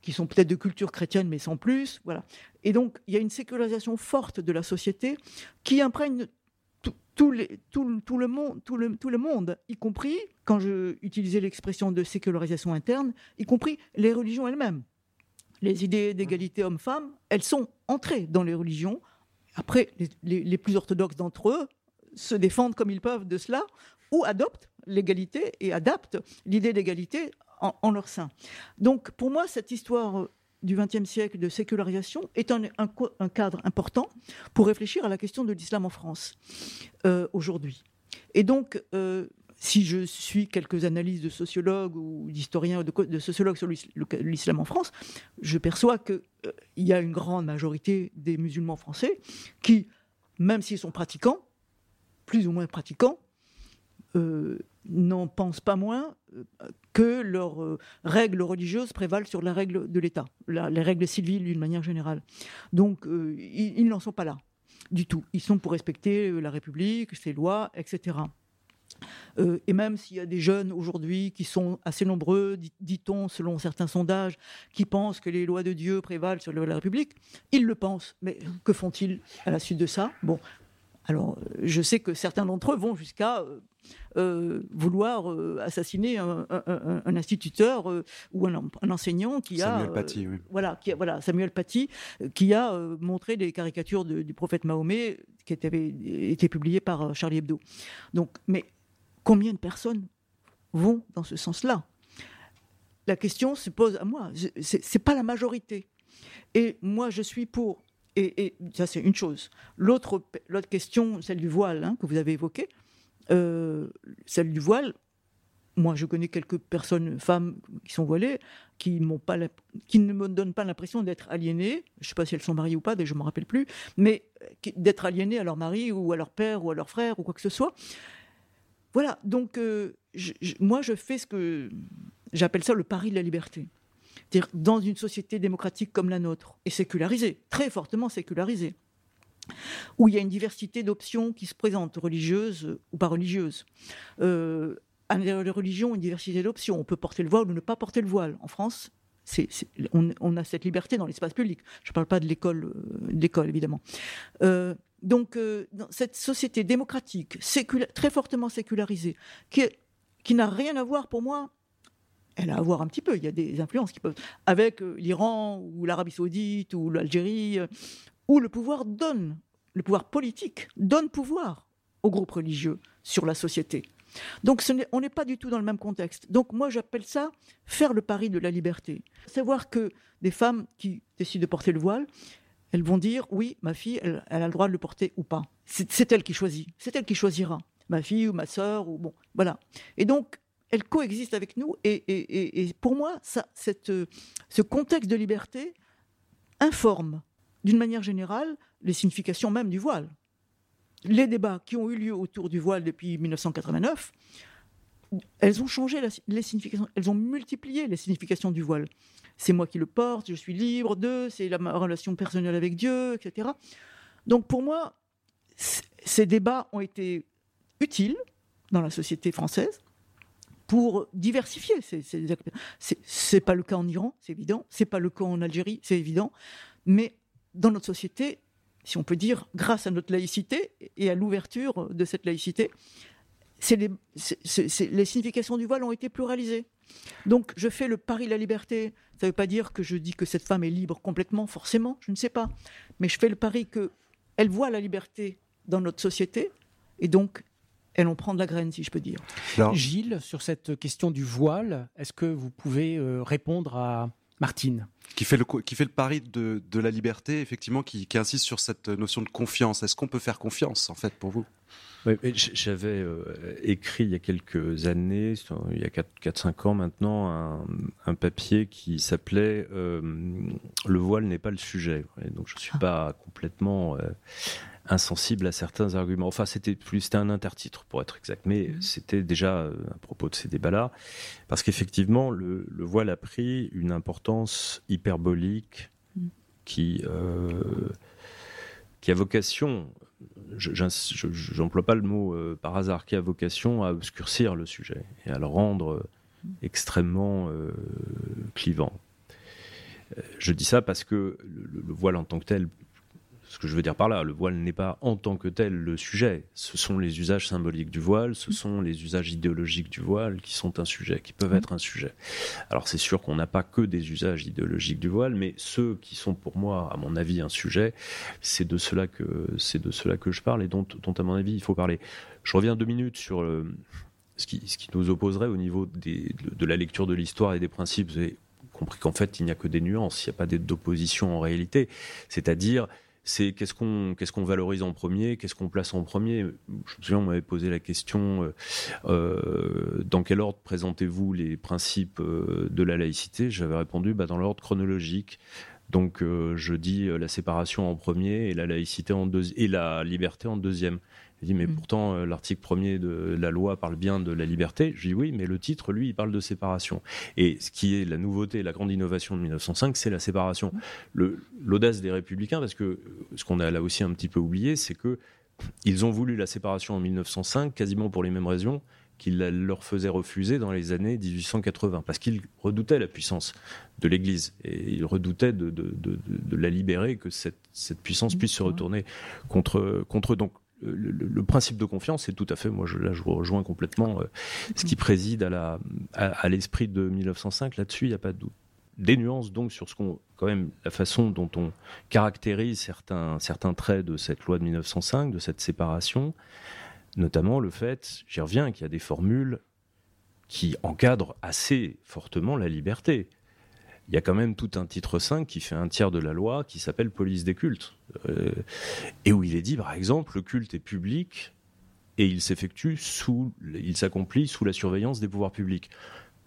qui sont peut-être de culture chrétienne mais sans plus, voilà. Et donc il y a une sécularisation forte de la société qui imprègne tout, le- monde, y compris quand je utilisais l'expression de sécularisation interne, y compris les religions elles-mêmes. Les idées d'égalité homme-femme, elles sont entrées dans les religions. Après, les plus orthodoxes d'entre eux se défendent comme ils peuvent de cela ou adoptent l'égalité et adaptent l'idée d'égalité en, leur sein. Donc, pour moi, cette histoire du XXe siècle de sécularisation est un, cadre important pour réfléchir à la question de l'islam en France euh, aujourd'hui. Et donc, euh, si je suis quelques analyses de sociologues ou d'historiens de, de sociologues sur l'islam en France, je perçois qu'il y a une grande majorité des musulmans français qui, même s'ils sont pratiquants, plus ou moins pratiquants, euh, n'en pensent pas moins euh, que leurs euh, règles religieuses prévalent sur les règles de l'État, la- les règles civiles d'une manière générale. Donc, euh, ils, n'en sont pas là du tout. Ils sont pour respecter euh, la République, ses lois, etc. Euh, et même s'il y a des jeunes aujourd'hui qui sont assez nombreux, dit- dit-on, selon certains sondages, qui pensent que les lois de Dieu prévalent sur la République, ils le pensent. Mais que font-ils à la suite de ça? Bon, alors je sais que certains d'entre eux vont jusqu'à euh, euh, vouloir euh, assassiner un, un- un- un instituteur euh, ou un, un enseignant qui a Samuel euh, Paty, oui. voilà, qui a- voilà, Samuel Paty, qui a montré des caricatures de- du prophète Mahomet qui avaient été publiées par Charlie Hebdo. Donc, mais combien de personnes vont dans ce sens-là? La question se pose à moi. C'est pas la majorité. Et moi, je suis pour. Et, ça, c'est une chose. L'autre question, celle du voile, hein, que vous avez évoquée, euh, celle du voile, moi, je connais quelques personnes, femmes qui sont voilées, qui, ne me donnent pas l'impression d'être aliénées. Je ne sais pas si elles sont mariées ou pas, je ne me rappelle plus, mais d'être aliénées à leur mari ou à leur père ou à leur frère ou quoi que ce soit. Voilà, donc euh, moi, je fais ce que j'appelle ça le pari de la liberté. C'est-à-dire dans une société démocratique comme la nôtre, et sécularisée, très fortement sécularisée, où il y a une diversité d'options qui se présentent, religieuses ou pas religieuses. Euh, à l'intérieur des religions, une diversité d'options. On peut porter le voile ou ne pas porter le voile. En France, on, a cette liberté dans l'espace public. Je ne parle pas de l'école, euh, évidemment. Euh, donc, euh, cette société démocratique, très fortement sécularisée, qui n'a rien à voir pour moi elle a à voir un petit peu. Il y a des influences qui peuvent avec euh, l'Iran ou l'Arabie Saoudite ou l'Algérie, euh, où le pouvoir donne, le pouvoir politique donne pouvoir aux groupes religieux sur la société. Donc on n'est pas du tout dans le même contexte. Donc moi j'appelle ça faire le pari de la liberté. Savoir que des femmes qui décident de porter le voile, elles vont dire oui, ma fille, elle, elle a le droit de le porter ou pas. C'est elle qui choisit. C'est elle qui choisira. Ma fille ou ma sœur ou bon, voilà. Et donc elle coexiste avec nous. Et, pour moi, ça, euh, ce contexte de liberté informe, d'une manière générale, les significations même du voile. Les débats qui ont eu lieu autour du voile depuis 1989, elles ont changé les significations, elles ont multiplié les significations du voile. C'est moi qui le porte, je suis libre de, c'est ma relation personnelle avec Dieu, etc. Donc pour moi, ces débats ont été utiles dans la société française pour diversifier. ces- ces- C'est pas le cas en Iran, c'est évident. C'est pas le cas en Algérie, c'est évident. Mais dans notre société, si on peut dire, grâce à notre laïcité et à l'ouverture de cette laïcité, les, les significations du voile ont été pluralisées. Donc, je fais le pari de la liberté. Ça ne veut pas dire que je dis que cette femme est libre complètement, forcément, je ne sais pas. Mais je fais le pari qu'elle voit la liberté dans notre société, et donc elle en prend de la graine, si je peux dire. Alors, Gilles, sur cette question du voile, est-ce que vous pouvez euh, répondre à Martine? Qui fait le co- qui fait le pari de, de la liberté, effectivement, qui, qui insiste sur cette notion de confiance. Est-ce qu'on peut faire confiance, en fait, pour vous? J'avais euh, écrit il y a quelques années, il y a 4-5 ans maintenant, un, un papier qui s'appelait euh, Le voile n'est pas le sujet. Et donc je ne suis pas complètement euh, insensible à certains arguments. Enfin, c'était plus c'était un intertitre pour être exact, mais c'était déjà à propos de ces débats-là, parce qu'effectivement le, le voile a pris une importance hyperbolique qui euh, qui a vocation, j'emploie pas le mot euh, par hasard, qui a vocation à obscurcir le sujet et à le rendre euh, extrêmement euh, clivant. Je dis ça parce que le voile en tant que tel, ce que je veux dire par là, le voile n'est pas en tant que tel le sujet. Ce sont les usages symboliques du voile, ce sont les usages idéologiques du voile qui sont un sujet, qui peuvent être un sujet. Alors c'est sûr qu'on n'a pas que des usages idéologiques du voile, mais ceux qui sont pour moi, à mon avis, un sujet, c'est de cela que c'est de cela que je parle et dont, dont à mon avis il faut parler. Je reviens deux minutes sur euh, ce qui, ce qui nous opposerait au niveau des, de, de la lecture de l'histoire et des principes. Vous avez compris qu'en fait il n'y a que des nuances, il n'y a pas d'opposition en réalité. C'est-à-dire c'est qu'est-ce qu'on qu'est-ce qu'on valorise en premier, qu'est-ce qu'on place en premier? Je me souviens, on m'avait posé la question euh, euh, dans quel ordre présentez-vous les principes euh, de la laïcité? J'avais répondu bah, dans l'ordre chronologique. Donc je dis la séparation en premier et la laïcité en deuxième et la liberté en deuxième. Il dit mais Mm. pourtant euh, l'article premier de la loi parle bien de la liberté. Je dis oui, mais le titre lui il parle de séparation. Et ce qui est la nouveauté, la grande innovation de 1905, c'est la séparation. Le- L'audace des républicains, parce que euh, ce qu'on a là aussi un petit peu oublié, c'est que ils ont voulu la séparation en 1905 quasiment pour les mêmes raisons qu'ils leur faisaient refuser dans les années 1880, parce qu'ils redoutaient la puissance de l'Église et ils redoutaient de, de- de- de- de la libérer, que cette, cette puissance puisse se retourner contre, contre eux. Donc le, principe de confiance, c'est tout à fait, moi je, là je rejoins complètement, euh, ce qui préside à, à l'esprit de 1905, là-dessus il n'y a pas de doute. Des nuances donc sur ce qu'on, quand même, la façon dont on caractérise certains, certains traits de cette loi de 1905, de cette séparation, notamment le fait, j'y reviens, qu'il y a des formules qui encadrent assez fortement la liberté. Il y a quand même tout un titre 5 qui fait un tiers de la loi qui s'appelle police des cultes. Euh, et où il est dit, par exemple, le culte est public et il s'effectue sous, il s'accomplit sous la surveillance des pouvoirs publics.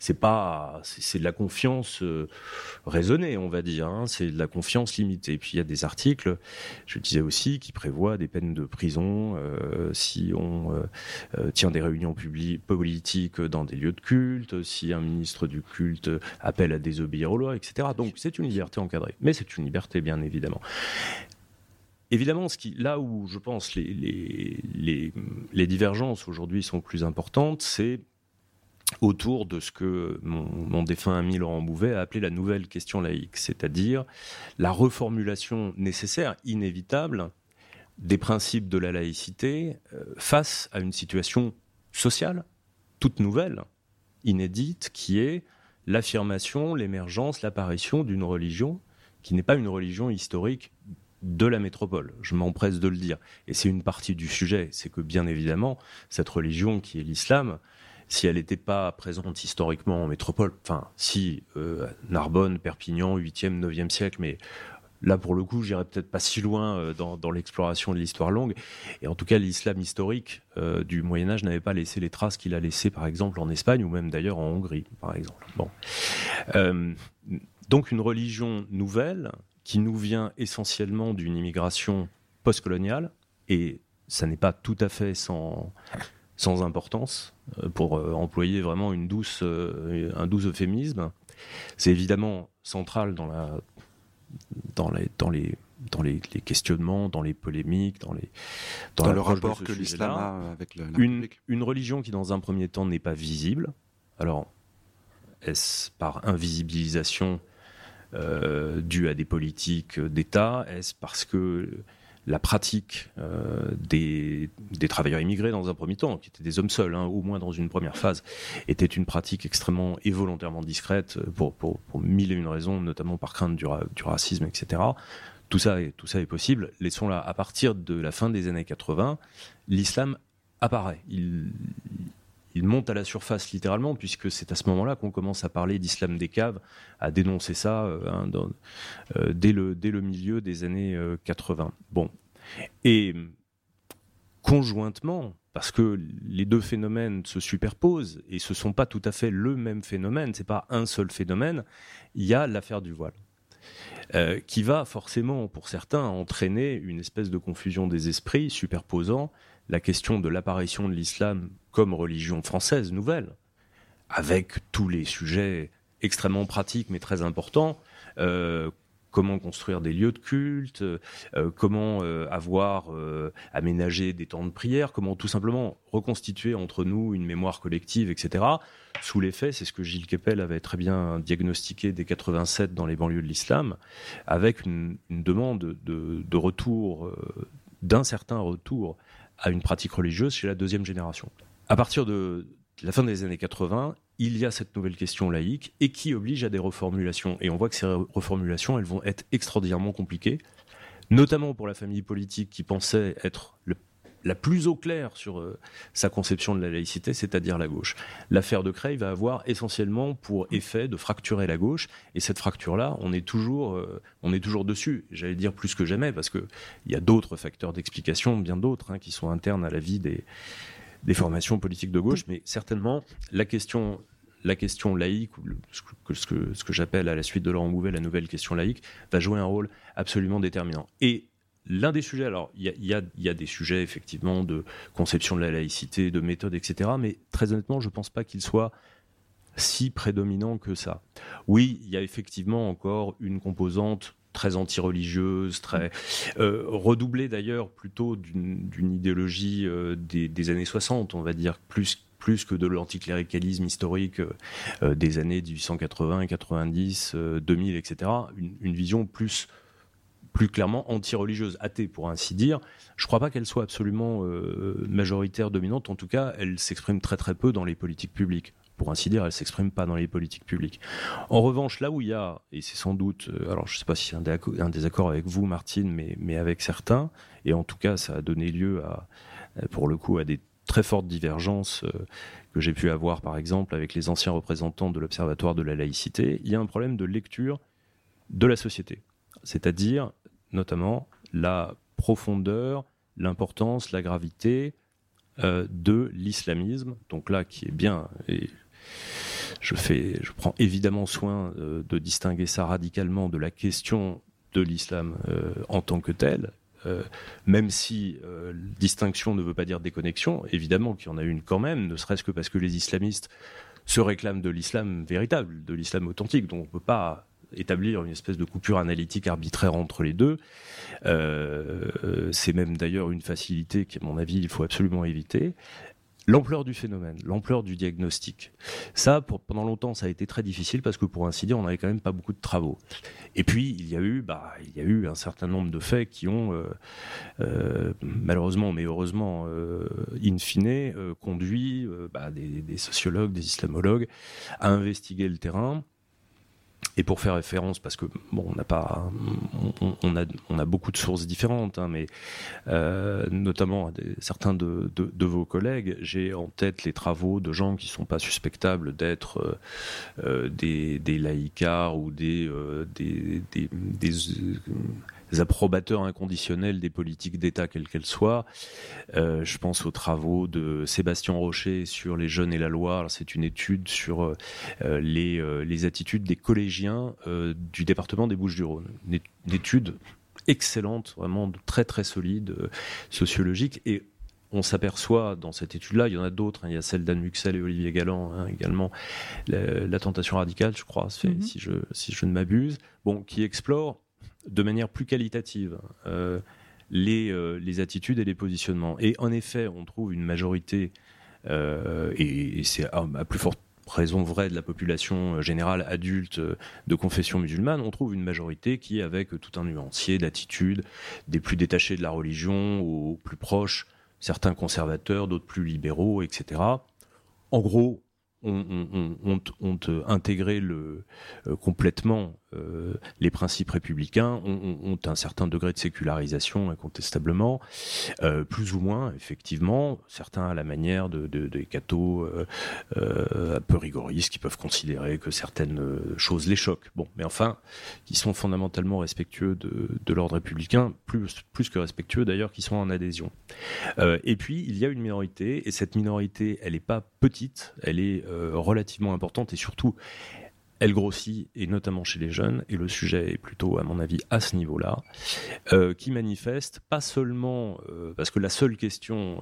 C'est pas, c'est de la confiance euh, raisonnée, on va dire. hein. C'est de la confiance limitée. Et puis il y a des articles, je disais aussi, qui prévoient des peines de prison euh, si on euh, tient des réunions politiques dans des lieux de culte, si un ministre du culte appelle à désobéir aux lois, etc. Donc c'est une liberté encadrée, mais c'est une liberté bien évidemment. Évidemment, là où je pense les, les, les, les divergences aujourd'hui sont plus importantes, c'est autour de ce que mon, défunt ami Laurent Bouvet a appelé la nouvelle question laïque, c'est-à-dire la reformulation nécessaire, inévitable, des principes de la laïcité euh, face à une situation sociale toute nouvelle, inédite, qui est l'affirmation, l'émergence, l'apparition d'une religion qui n'est pas une religion historique de la métropole. Je m'empresse de le dire. Et c'est une partie du sujet. C'est que, bien évidemment, cette religion qui est l'islam, si elle n'était pas présente historiquement en métropole, enfin, si euh, Narbonne, Perpignan, 8e, 9e siècle, mais là, pour le coup, j'irais peut-être pas si loin euh, dans, l'exploration de l'histoire longue. Et en tout cas, l'islam historique euh, du Moyen-Âge n'avait pas laissé les traces qu'il a laissées, par exemple, en Espagne ou même d'ailleurs en Hongrie, par exemple. Donc, une religion nouvelle qui nous vient essentiellement d'une immigration postcoloniale, et ça n'est pas tout à fait sans, sans importance, euh, pour euh, employer vraiment une douce, euh, un doux euphémisme. C'est évidemment central dans, la, dans, les, dans, les, dans les, les questionnements, dans les polémiques, dans, les, Dans, le rapport que l'islam a avec le- la Une, religion qui, dans un premier temps, n'est pas visible. Alors, est-ce par invisibilisation euh, due à des politiques d'État? Est-ce parce que la pratique euh, des, travailleurs immigrés dans un premier temps, qui étaient des hommes seuls, hein, au moins dans une première phase, était une pratique extrêmement et volontairement discrète euh, pour, mille et une raisons, notamment par crainte du, ra- du racisme, etc. Tout ça, est, possible. Laissons là, à partir de la fin des années 80, l'islam apparaît. Il monte à la surface littéralement, puisque c'est à ce moment-là qu'on commence à parler d'islam des caves, à dénoncer ça euh, hein, euh, dès, le, milieu des années euh, 80. Bon. Et conjointement, parce que les deux phénomènes se superposent et ce sont pas tout à fait le même phénomène, c'est pas un seul phénomène, il y a l'affaire du voile. Euh, qui va forcément, pour certains, entraîner une espèce de confusion des esprits, superposant la question de l'apparition de l'islam comme religion française nouvelle, avec tous les sujets extrêmement pratiques mais très importants. euh, comment construire des lieux de culte, euh, comment euh, avoir aménagé des temps de prière, comment tout simplement reconstituer entre nous une mémoire collective, etc. Sous l'effet, c'est ce que Gilles Kepel avait très bien diagnostiqué dès 87 dans les banlieues de l'islam, avec une, demande de, de retour, d'un certain retour à une pratique religieuse chez la deuxième génération. À partir de la fin des années 80, il y a cette nouvelle question laïque et qui oblige à des reformulations. Et on voit que ces reformulations, elles vont être extraordinairement compliquées, notamment pour la famille politique qui pensait être le- la plus au clair sur euh, sa conception de la laïcité, c'est-à-dire la gauche. L'affaire de Creil va avoir essentiellement pour effet de fracturer la gauche, et cette fracture-là, on est toujours, euh, on est toujours dessus. J'allais dire plus que jamais, parce que il y a d'autres facteurs d'explication, bien d'autres, hein, qui sont internes à la vie des, formations politiques de gauche, mais certainement la question, la question laïque, ce que j'appelle à la suite de Laurent Bouvet la nouvelle question laïque, va jouer un rôle absolument déterminant. Et l'un des sujets, alors il y a, des sujets effectivement de conception de la laïcité, de méthode, etc., mais très honnêtement, je ne pense pas qu'il soit si prédominant que ça. Oui, il y a effectivement encore une composante très anti-religieuse, très euh, redoublée d'ailleurs plutôt d'une idéologie euh, des, années 60, on va dire, plus plus que de l'anticléricalisme historique euh, des années 1880, 90, euh, 2000, etc. Une vision plus plus clairement anti-religieuse, athée pour ainsi dire. Je ne crois pas qu'elle soit absolument euh, majoritaire, dominante. En tout cas, elle s'exprime très très peu dans les politiques publiques. Pour ainsi dire, elle s'exprime pas dans les politiques publiques. En revanche, là où il y a, et c'est sans doute, euh, alors je ne sais pas si c'est un, désaccord avec vous, Martine, mais, mais avec certains, et en tout cas, ça a donné lieu à, euh, pour le coup, à des très fortes divergences que j'ai pu avoir, par exemple, avec les anciens représentants de l'Observatoire de la laïcité. Il y a un problème de lecture de la société, c'est-à-dire notamment la profondeur, l'importance, la gravité euh, de l'islamisme. Donc là, qui est bien, et je fais, je prends évidemment soin euh, de distinguer ça radicalement de la question de l'islam euh, en tant que tel. Même si distinction ne veut pas dire déconnexion, évidemment qu'il y en a une quand même, ne serait-ce que parce que les islamistes se réclament de l'islam véritable, de l'islam authentique, donc on ne peut pas établir une espèce de coupure analytique arbitraire entre les deux. Euh, euh, c'est même d'ailleurs une facilité qui, à mon avis, il faut absolument éviter. L'ampleur du phénomène, l'ampleur du diagnostic. Ça, pendant longtemps, ça a été très difficile parce que, pour ainsi dire, on n'avait quand même pas beaucoup de travaux. Et puis, il y a eu, bah, un certain nombre de faits qui ont, euh, malheureusement, mais heureusement, euh, in fine, conduit bah, des sociologues, des islamologues à investiguer le terrain. Et pour faire référence, parce que bon, on n'a pas, on, a, on a beaucoup de sources différentes, hein, mais euh, notamment des- certains de, vos collègues, j'ai en tête les travaux de gens qui sont pas suspectables d'être euh, euh, des, des ou des, euh, des, des, des approbateurs inconditionnels des politiques d'État, quelles qu'elles soient. Euh, je pense aux travaux de Sébastien Rocher sur les jeunes et la loi. C'est une étude sur euh, euh, les, euh, les attitudes des collégiens du département des Bouches-du-Rhône. Une, étude excellente, vraiment très très solide, sociologique. Et on s'aperçoit dans cette étude-là, il y en a d'autres, hein, il y a celle d'Anne Muxel et Olivier Galland hein, également, la, la tentation radicale, je crois, Mhm. si, je, si je ne m'abuse, bon, qui explore de manière plus qualitative euh, les, euh, les attitudes et les positionnements. Et en effet, on trouve une majorité, euh, et, c'est à, plus forte raison vraie de la population générale adulte de confession musulmane, on trouve une majorité qui, avec tout un nuancier d'attitudes, des plus détachés de la religion aux plus proches, certains conservateurs, d'autres plus libéraux, etc. En gros, ont, ont intégré le, complètement euh, les principes républicains ont, un certain degré de sécularisation, incontestablement, euh, plus ou moins, effectivement, certains à la manière de, de, des cathos euh, un peu rigoristes qui peuvent considérer que certaines choses les choquent. Bon, mais enfin, qui sont fondamentalement respectueux de, l'ordre républicain, plus, plus que respectueux d'ailleurs, qui sont en adhésion. Et puis, il y a une minorité, et cette minorité, elle n'est pas petite, elle est relativement importante, et surtout, elle grossit, et notamment chez les jeunes, et le sujet est plutôt, à mon avis, à ce niveau-là, euh, qui manifeste pas seulement, euh, parce que la seule question,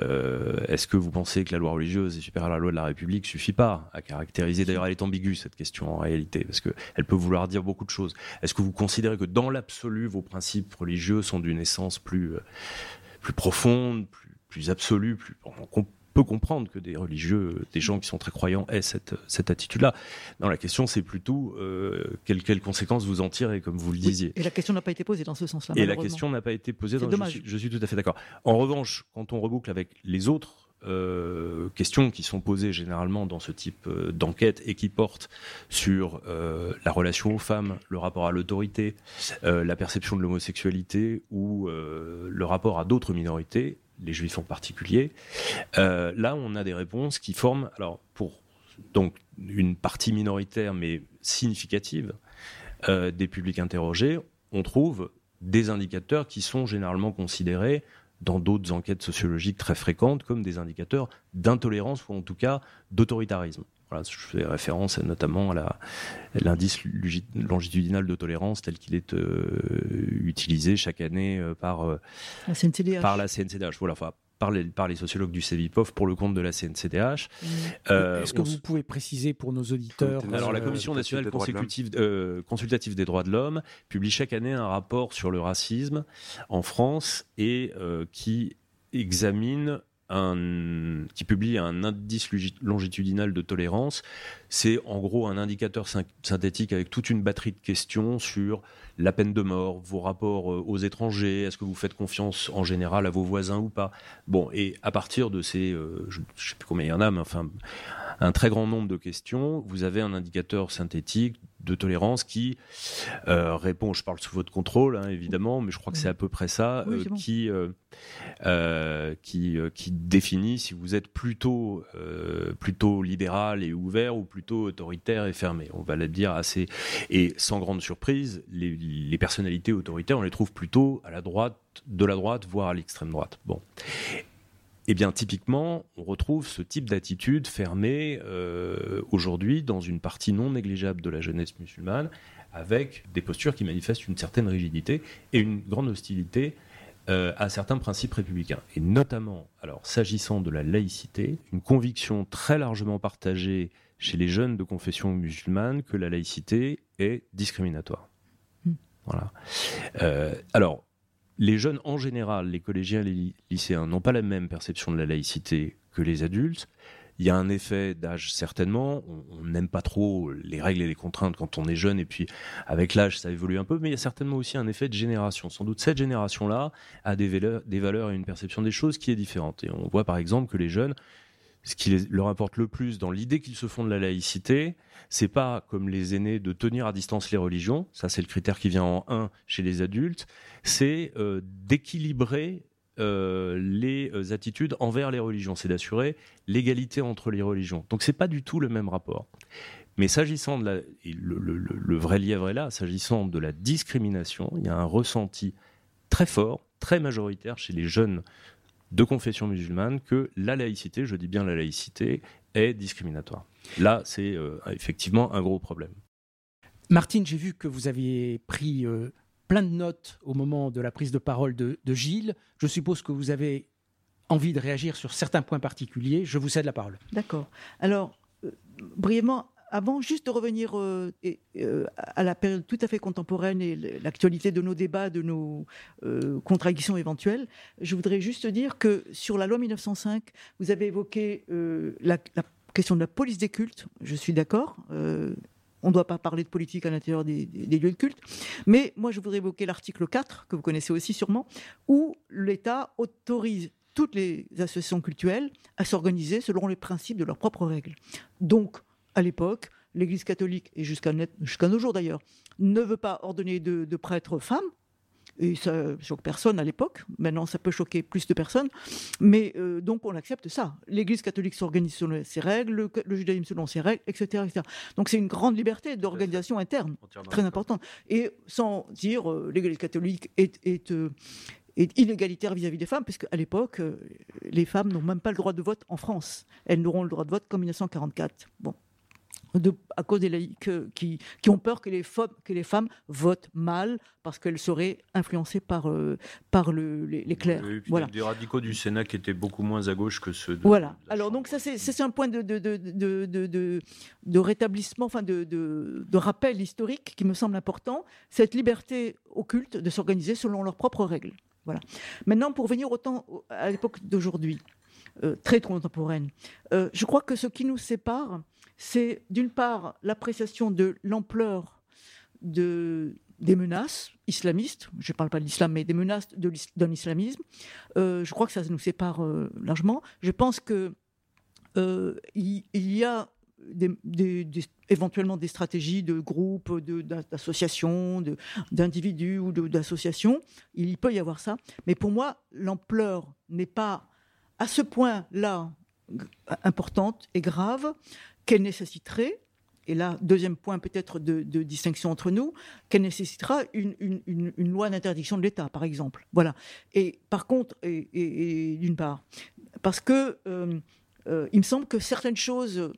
euh, est-ce que vous pensez que la loi religieuse est supérieure à la loi de la République, suffit pas à caractériser, d'ailleurs elle est ambiguë cette question en réalité, parce qu'elle peut vouloir dire beaucoup de choses. Est-ce que vous considérez que dans l'absolu, vos principes religieux sont d'une essence plus, plus profonde, plus, plus absolue, plus... peut comprendre que des religieux, des gens qui sont très croyants aient cette, cette attitude-là. Non, la question, c'est plutôt euh, quelles, quelles, conséquences vous en tirez, comme vous le disiez. Oui, et la question n'a pas été posée dans ce sens-là. Et la question n'a pas été posée dans dommage. Je suis, je suis tout à fait d'accord. En revanche, quand on reboucle avec les autres euh, questions qui sont posées généralement dans ce type euh, d'enquête et qui portent sur euh, la relation aux femmes, le rapport à l'autorité, la perception de l'homosexualité ou le rapport à d'autres minorités, les juifs en particulier. Euh, là, on a des réponses qui forment, alors pour donc une partie minoritaire mais significative euh, des publics interrogés, on trouve des indicateurs qui sont généralement considérés dans d'autres enquêtes sociologiques très fréquentes comme des indicateurs d'intolérance ou en tout cas d'autoritarisme. Voilà, je fais référence notamment à l'indice longitudinal de tolérance tel qu'il est euh, utilisé chaque année euh, par, euh, la CNCDH. par la CNCDH. Voilà, enfin, par les, par les, sociologues du CEVIPOF pour le compte de la CNCDH. Mmh. Euh, Est-ce que vous pouvez préciser pour nos auditeurs Alors, la Commission nationale consultative, euh, consultative des droits de l'homme publie chaque année un rapport sur le racisme en France et euh, qui examine un, qui publie un indice longitudinal de tolérance. C'est en gros un indicateur synthétique avec toute une batterie de questions sur la peine de mort, vos rapports aux étrangers, est-ce que vous faites confiance en général à vos voisins ou pas Bon, et à partir de ces, euh, je ne sais plus combien il y en a, mais enfin, un très grand nombre de questions, vous avez un indicateur synthétique de tolérance qui euh, répond, je parle sous votre contrôle hein, évidemment, mais je crois que c'est à peu près ça, oui, euh, bon. qui, qui, qui définit si vous êtes plutôt, plutôt libéral et ouvert ou plutôt autoritaire et fermé. On va le dire assez. Et sans grande surprise, les, personnalités autoritaires, on les trouve plutôt à la droite, de la droite, voire à l'extrême droite. Bon. Eh bien, typiquement, on retrouve ce type d'attitude fermée euh, aujourd'hui dans une partie non négligeable de la jeunesse musulmane, avec des postures qui manifestent une certaine rigidité et une grande hostilité euh, à certains principes républicains. Et notamment, alors, s'agissant de la laïcité, une conviction très largement partagée chez les jeunes de confession musulmane que la laïcité est discriminatoire. Mm. Voilà. Euh, alors, les jeunes en général, les collégiens, les lycéens, n'ont pas la même perception de la laïcité que les adultes. Il y a un effet d'âge certainement. On n'aime pas trop les règles et les contraintes quand on est jeune, et puis avec l'âge, ça évolue un peu. Mais il y a certainement aussi un effet de génération. Sans doute cette génération-là a des valeurs, des valeurs et une perception des choses qui est différente. Et on voit par exemple que les jeunes, ce qui leur importe le plus dans l'idée qu'ils se font de la laïcité, c'est pas comme les aînés de tenir à distance les religions, ça c'est le critère qui vient en 1 chez les adultes, c'est euh, d'équilibrer euh, les attitudes envers les religions, c'est d'assurer l'égalité entre les religions. Donc c'est pas du tout le même rapport. Mais s'agissant de la, le, le, vrai lièvre est là, s'agissant de la discrimination, il y a un ressenti très fort, très majoritaire chez les jeunes de confession musulmane que la laïcité, je dis bien la laïcité, est discriminatoire. Là, c'est euh, effectivement un gros problème. Martine, j'ai vu que vous aviez pris euh, plein de notes au moment de la prise de parole de, de, Gilles. Je suppose que vous avez envie de réagir sur certains points particuliers. Je vous cède la parole. D'accord. Alors, euh, brièvement, avant juste de revenir euh, euh, à la période tout à fait contemporaine et l'actualité de nos débats, de nos euh, contradictions éventuelles, je voudrais juste dire que sur la loi 1905, vous avez évoqué la, question de la police des cultes. Je suis d'accord. On ne doit pas parler de politique à l'intérieur des, des, lieux de culte. Mais moi, je voudrais évoquer l'article 4, que vous connaissez aussi sûrement, où l'État autorise toutes les associations cultuelles à s'organiser selon les principes de leurs propres règles. Donc, à l'époque, l'Église catholique, et jusqu'à nos jours d'ailleurs, ne veut pas ordonner de, de prêtres femmes. Et ça choque personne à l'époque. Maintenant, ça peut choquer plus de personnes. Mais euh, donc, on accepte ça. L'Église catholique s'organise selon ses règles, le, le judaïsme selon ses règles, etc. etc. Donc, c'est une grande liberté d'organisation interne très importante. Et sans dire euh, l'Église catholique est, est, euh, inégalitaire vis-à-vis des femmes, puisque à l'époque, euh, les femmes n'ont même pas le droit de vote en France. Elles n'auront le droit de vote qu'en 1944. Bon. De- à cause des laïcs euh, qui, qui ont peur que les, fo- que les femmes votent mal parce qu'elles seraient influencées par, euh, par le- les, les clercs. Voilà. Des radicaux du Sénat qui étaient beaucoup moins à gauche que ceux de. Voilà. de Alors donc ça c'est c'est un point de, de, de, rétablissement, enfin de, de, de rappel historique qui me semble important. Cette liberté occulte de s'organiser selon leurs propres règles. Voilà. Maintenant pour venir autant à l'époque d'aujourd'hui, euh, très contemporaine, euh, je crois que ce qui nous sépare, c'est d'une part l'appréciation de l'ampleur de des menaces islamistes, je ne parle pas de l'islam, mais des menaces d'un islamisme. Euh, je crois que ça nous sépare euh, largement. Je pense que euh, y a éventuellement des stratégies de groupes, d'associations, d'individus ou d'associations. Il peut y avoir ça. Mais pour moi, l'ampleur n'est pas à ce point-là importante et grave qu'elle nécessiterait, et là, deuxième point peut-être de, distinction entre nous, qu'elle nécessitera une, une- une- loi d'interdiction de l'État, par exemple. Voilà. Et par contre, et, d'une part, parce que euh, euh, il me semble que certaines choses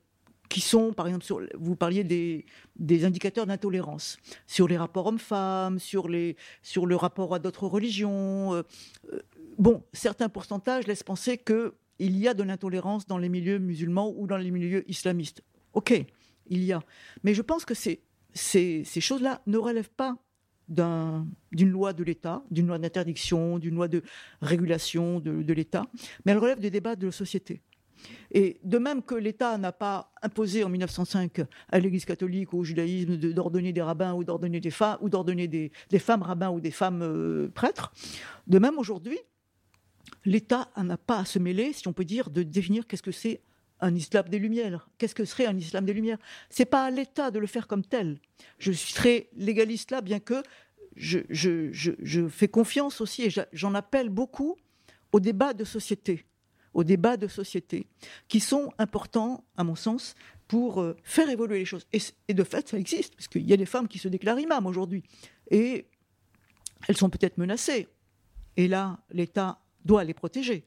qui sont, par exemple, vous parliez des, des indicateurs d'intolérance, sur les rapports hommes-femmes, sur, les, sur le rapport à d'autres religions. euh, bon, certains pourcentages laissent penser qu'il y a de l'intolérance dans les milieux musulmans ou dans les milieux islamistes. Ok, il y a. Mais je pense que ces, choses-là ne relèvent pas d'un- d'une loi de l'État, d'une loi d'interdiction, d'une loi de régulation de, l'État, mais elles relèvent des débats de la société. Et de même que l'État n'a pas imposé en 1905 à l'Église catholique ou au judaïsme d'ordonner des rabbins ou d'ordonner des femmes des femmes rabbins ou des femmes euh, prêtres, de même aujourd'hui, l'État n'a pas à se mêler, si on peut dire, de définir qu'est-ce que c'est un islam des Lumières. Qu'est-ce que serait un islam des Lumières? C'est pas à l'État de le faire comme tel. Je très légaliste là, bien que je, fais confiance aussi et j'en appelle beaucoup aux débats de société, aux débats de société qui sont importants, à mon sens, pour euh, faire évoluer les choses. Et, et de fait, ça existe, parce qu'il y a des femmes qui se déclarent imams aujourd'hui. Et elles sont peut-être menacées. Et là, l'État doit les protéger,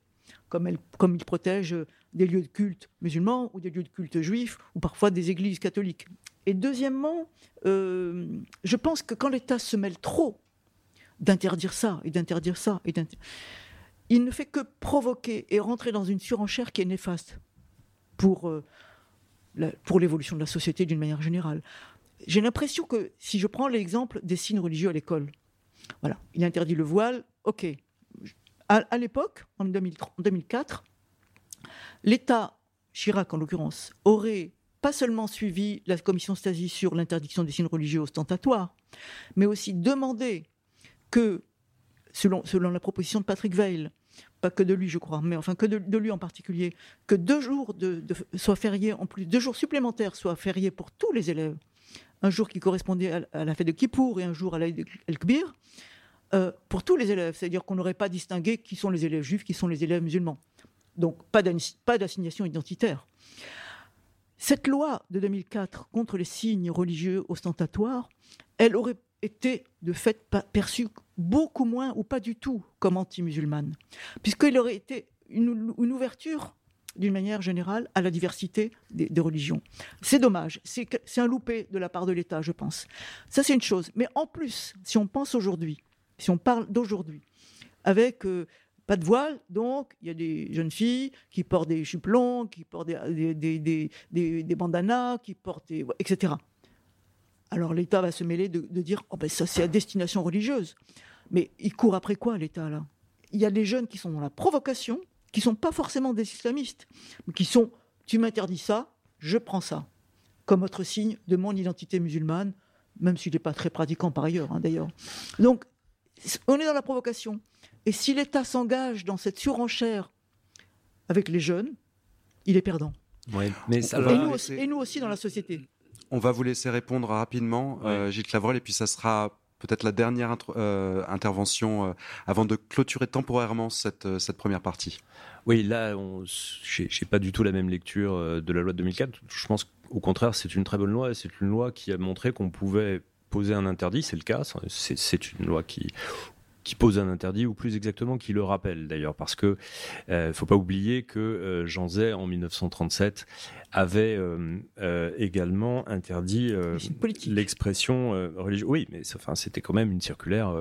comme, elle- comme il protège des lieux de culte musulmans ou des lieux de culte juifs, ou parfois des églises catholiques. Et deuxièmement, euh, je pense que quand l'État se mêle trop d'interdire ça et d'interdire ça, et il ne fait que provoquer et rentrer dans une surenchère qui est néfaste pour, euh, pour l'évolution de la société d'une manière générale. J'ai l'impression que si je prends l'exemple des signes religieux à l'école, voilà, il interdit le voile, ok. À, l'époque, en 2003 en 2004, l'État, Chirac en l'occurrence, aurait pas seulement suivi la commission Stasi sur l'interdiction des signes religieux ostentatoires, mais aussi demandé que, selon, la proposition de Patrick Veil, pas que de lui je crois, mais enfin que de, lui en particulier, que deux jours de, soient fériés en plus, deux jours supplémentaires soient fériés pour tous les élèves, un jour qui correspondait à, à la fête de Kippour et un jour à l'Aïd el-Kbir, euh, pour tous les élèves, c'est-à-dire qu'on n'aurait pas distingué qui sont les élèves juifs, qui sont les élèves musulmans. Donc pas d'assi- pas d'assignation identitaire. Cette loi de 2004 contre les signes religieux ostentatoires, elle aurait été de fait perçue beaucoup moins ou pas du tout comme anti-musulmane, puisqu'il aurait été une, ouverture d'une manière générale à la diversité des, religions. C'est dommage, c'est un loupé de la part de l'État, je pense. Ça, c'est une chose. Mais en plus, si on pense aujourd'hui, si on parle d'aujourd'hui, avec euh, pas de voile, donc il y a des jeunes filles qui portent des jupes longues, qui portent des, des bandanas, qui portent etc. Alors l'État va se mêler de, de dire oh ben ça c'est à destination religieuse. Mais il court après quoi l'État là? Il y a des jeunes qui sont dans la provocation, qui sont pas forcément des islamistes, mais qui sont tu m'interdis ça, je prends ça comme autre signe de mon identité musulmane, même s'il n'est pas très pratiquant par ailleurs hein, d'ailleurs. Donc on est dans la provocation. Et si l'État s'engage dans cette surenchère avec les jeunes, il est perdant. Ouais, mais ça Et va nous, aussi, et nous aussi dans la société. on va vous laisser répondre rapidement, euh, Gilles Clavrel, et puis ça sera peut-être la dernière euh, intervention euh, avant de clôturer temporairement cette, euh, cette première partie. Oui, là, on- j'ai j'ai pas du tout la même lecture euh, de la loi de 2004. Je pense qu'au contraire, c'est une très bonne loi et c'est une loi qui a montré qu'on pouvait poser un interdit, c'est le cas. C'est une loi qui qui pose un interdit, ou plus exactement qui le rappelle d'ailleurs, parce que euh, faut pas oublier que euh, Jean Zay en 1937 avait euh, euh, également interdit l'expression religieuse. Oui, mais enfin, c'était quand même une circulaire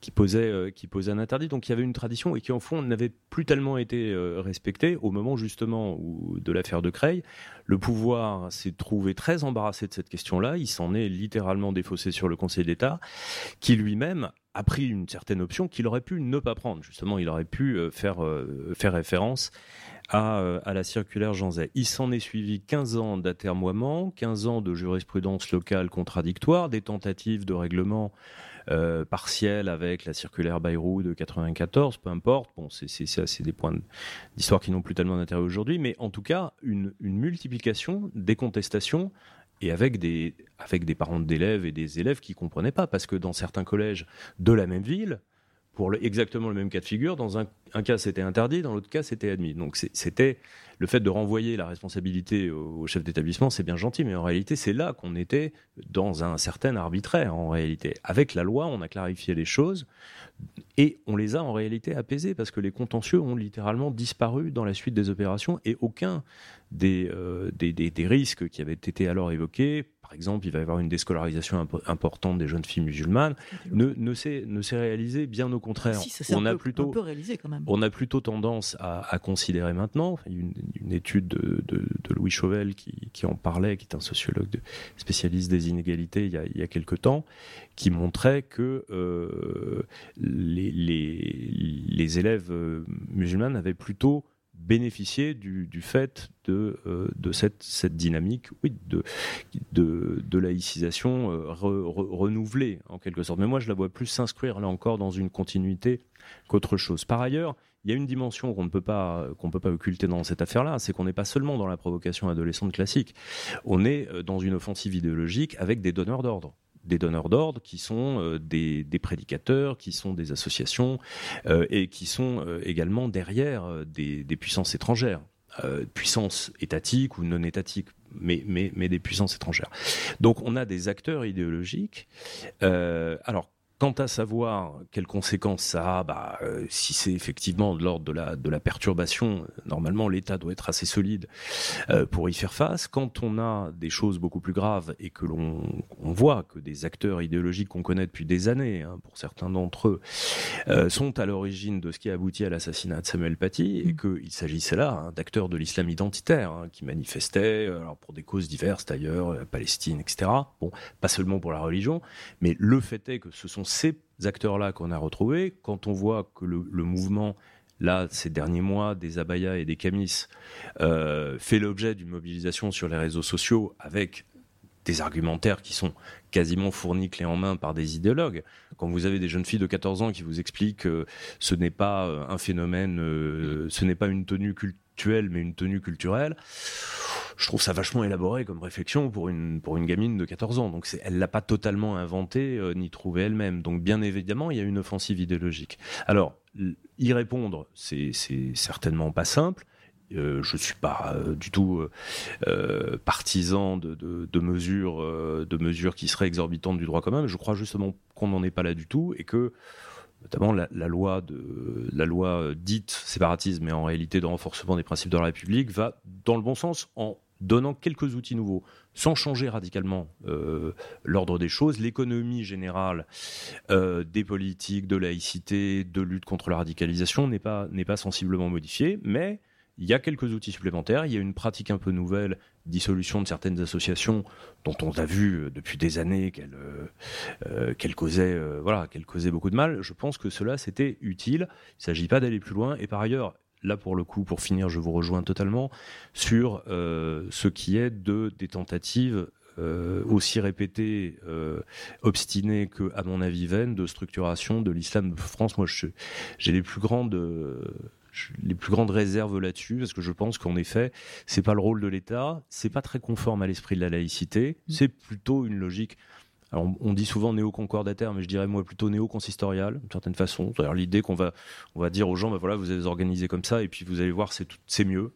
qui posait qui posait un interdit. Donc il y avait une tradition et qui en fond n'avait plus tellement été respectée au moment justement où, de l'affaire de Creil. Le pouvoir s'est trouvé très embarrassé de cette question-là. Il s'en est littéralement défaussé sur le Conseil d'État, qui lui-même a pris une certaine option qu'il aurait pu ne pas prendre. Justement, il aurait pu euh, faire, euh, faire référence à, euh, à la circulaire Jean Zay. Il s'en est suivi 15 ans d'atermoiement, 15 ans de jurisprudence locale contradictoire, des tentatives de règlement euh, partiel avec la circulaire Bayrou de 94, peu importe. Bon, c'est des points d'histoire qui n'ont plus tellement d'intérêt aujourd'hui, mais en tout cas, une, une multiplication des contestations et avec des, avec des parents d'élèves et des élèves qui comprenaient pas, parce que dans certains collèges de la même ville, pour exactement le même cas de figure, dans un, cas c'était interdit, dans l'autre cas c'était admis. Donc c'était le fait de renvoyer la responsabilité au, chef d'établissement, c'est bien gentil, mais en réalité c'est là qu'on était dans un certain arbitraire. En réalité, avec la loi, on a clarifié les choses et on les a en réalité apaisés parce que les contentieux ont littéralement disparu dans la suite des opérations et aucun des, euh, risques qui avaient été alors évoqués, par exemple, il va y avoir une déscolarisation impo- importante des jeunes filles musulmanes, ne, ne s'est réalisé bien au contraire. Si, ça on a peu- plutôt peu réalisé quand même. on a plutôt tendance à, à considérer maintenant, il y a une, une étude de, de- de Louis Chauvel qui, qui en parlait, qui est un sociologue de- spécialiste des inégalités il y a, il y a quelque temps, qui montrait que euh, les, les- les élèves euh, musulmans avaient plutôt bénéficié du, du fait de, euh, de cette, cette dynamique oui, de, de, de laïcisation euh, re- re- renouvelée en quelque sorte. Mais moi je la vois plus s'inscrire là encore dans une continuité qu'autre chose. Par ailleurs, il y a une dimension qu'on ne peut pas qu'on peut pas occulter dans cette affaire-là, c'est qu'on n'est pas seulement dans la provocation adolescente classique. On est euh, dans une offensive idéologique avec des donneurs d'ordre des donneurs d'ordre qui sont euh, des, prédicateurs, qui sont des associations euh, et qui sont euh, également derrière des, puissances étrangères, puissances étatiques ou non étatiques, mais, mais, mais des puissances étrangères. Donc on a des acteurs idéologiques. Alors Quant à savoir quelles conséquences ça a, bah, euh, si c'est effectivement de l'ordre de la, de la perturbation, euh, normalement l'État doit être assez solide euh, pour y faire face. Quand on a des choses beaucoup plus graves et que l'on on voit que des acteurs idéologiques qu'on connaît depuis des années, hein, pour certains d'entre eux, euh, sont à l'origine de ce qui a abouti à l'assassinat de Samuel Paty et qu'il s'agissait là hein, d'acteurs de l'islam identitaire hein, qui manifestaient alors pour des causes diverses d'ailleurs, Palestine, etc. Bon, pas seulement pour la religion, mais le fait est que ce sont ces acteurs-là qu'on a retrouvés. Quand on voit que le, mouvement là, ces derniers mois, des abayas et des camis, euh, fait l'objet d'une mobilisation sur les réseaux sociaux avec des argumentaires qui sont quasiment fournis clé en main par des idéologues. Quand vous avez des jeunes filles de 14 ans qui vous expliquent que ce n'est pas euh, un phénomène, euh, ce n'est pas une tenue cultuelle, mais une tenue culturelle, je trouve ça vachement élaboré comme réflexion pour une, pour une gamine de 14 ans. Donc elle l'a pas totalement inventé euh, ni trouvé elle-même. Donc bien évidemment, il y a une offensive idéologique. Alors, y répondre, c'est, certainement pas simple. Euh, je suis pas euh, du tout partisan de, de, mesures, de mesures qui seraient exorbitantes du droit commun. Mais je crois justement qu'on n'en est pas là du tout et que notamment la, loi euh, dite séparatisme, mais en réalité de renforcement des principes de la République, va dans le bon sens en donnant quelques outils nouveaux, sans changer radicalement euh, l'ordre des choses. L'économie générale euh, des politiques de laïcité, de lutte contre la radicalisation n'est pas n'est pas sensiblement modifiée, mais il y a quelques outils supplémentaires, il y a une pratique un peu nouvelle, dissolution de certaines associations dont on a vu euh, depuis des années qu'elles euh, euh, qu'elles causaient, euh, voilà, beaucoup de mal. Je pense que cela c'était utile. Il ne s'agit pas d'aller plus loin. Et par ailleurs, là pour le coup, pour finir, je vous rejoins totalement sur ce qui est de des tentatives aussi répétées, obstinées que, à mon avis, vaines de structuration de l'islam de France. Moi, j'ai les plus grandes les plus grandes réserves là-dessus, parce que je pense qu'en effet, c'est pas le rôle de l'État, c'est pas très conforme à l'esprit de la laïcité, Mm. c'est plutôt une logique. Alors, on- dit souvent néo-concordataire, mais je dirais moi plutôt néo-consistorial, d'une certaine façon. C'est-à-dire l'idée qu'on va, on va dire aux gens, bah voilà, vous allez organiser comme ça, et puis vous allez voir, c'est tout- c'est mieux.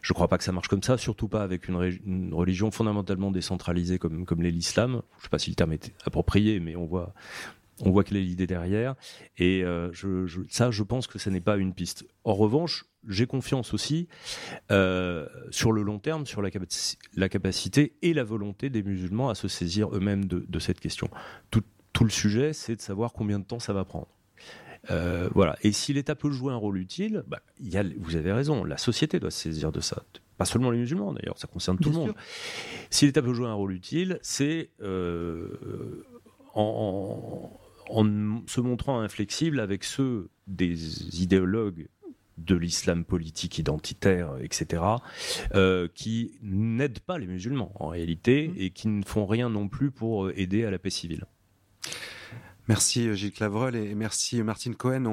Je crois pas que ça marche comme ça, surtout pas avec une, ré- une religion fondamentalement décentralisée comme, comme l'est l'islam. Je sais pas si le terme est approprié, mais on voit, on voit quelle est l'idée derrière. Et euh, je, je- ça, je pense que ça n'est pas une piste. En revanche, j'ai confiance aussi euh, sur le long terme, sur la, capaci- la capacité et la volonté des musulmans à se saisir eux-mêmes de, de cette question. Tout, tout le sujet, c'est de savoir combien de temps ça va prendre. Euh, voilà. Et si l'État peut jouer un rôle utile, bah, il y a, vous avez raison, la société doit se saisir de ça. Pas seulement les musulmans d'ailleurs, ça concerne tout Bien le monde. Si l'État peut jouer un rôle utile, c'est en, en- en se montrant inflexible avec ceux des idéologues de l'islam politique identitaire, etc., euh, qui n'aident pas les musulmans en réalité et qui ne font rien non plus pour aider à la paix civile. Merci euh, Gilles Clavreul et merci euh, Martine Cohen. On,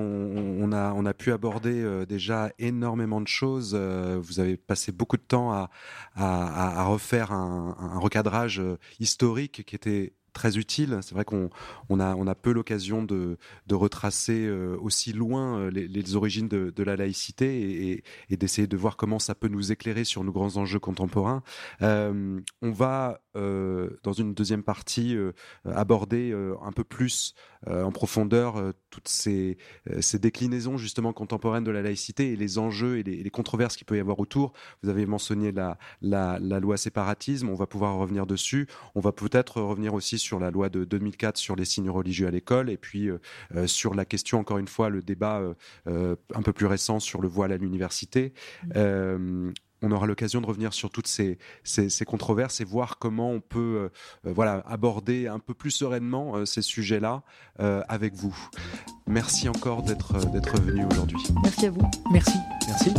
on a, on a pu aborder euh, déjà énormément de choses. Euh, Vous avez passé beaucoup de temps à, à, à- à refaire un, un recadrage euh, historique qui était très utile. C'est vrai qu'on on a, peu l'occasion de, retracer euh, aussi loin euh, les, origines de, la laïcité et, d'essayer de voir comment ça peut nous éclairer sur nos grands enjeux contemporains. Euh, on va, dans une deuxième partie, aborder un peu plus en profondeur toutes ces, euh, ces déclinaisons justement contemporaines de la laïcité et les enjeux et les, controverses qu'il peut y avoir autour. Vous avez mentionné la, la, la loi séparatisme, on va pouvoir revenir dessus. On va peut-être revenir aussi sur la loi de 2004 sur les signes religieux à l'école et puis euh, euh, sur la question, encore une fois, le débat euh, un peu plus récent sur le voile à l'université. Euh, on aura l'occasion de revenir sur toutes ces, ces, ces controverses et voir comment on peut euh, voilà, aborder un peu plus sereinement euh, ces sujets-là euh, avec vous. Merci encore d'être d'être venu aujourd'hui. Merci à vous. Merci. Merci.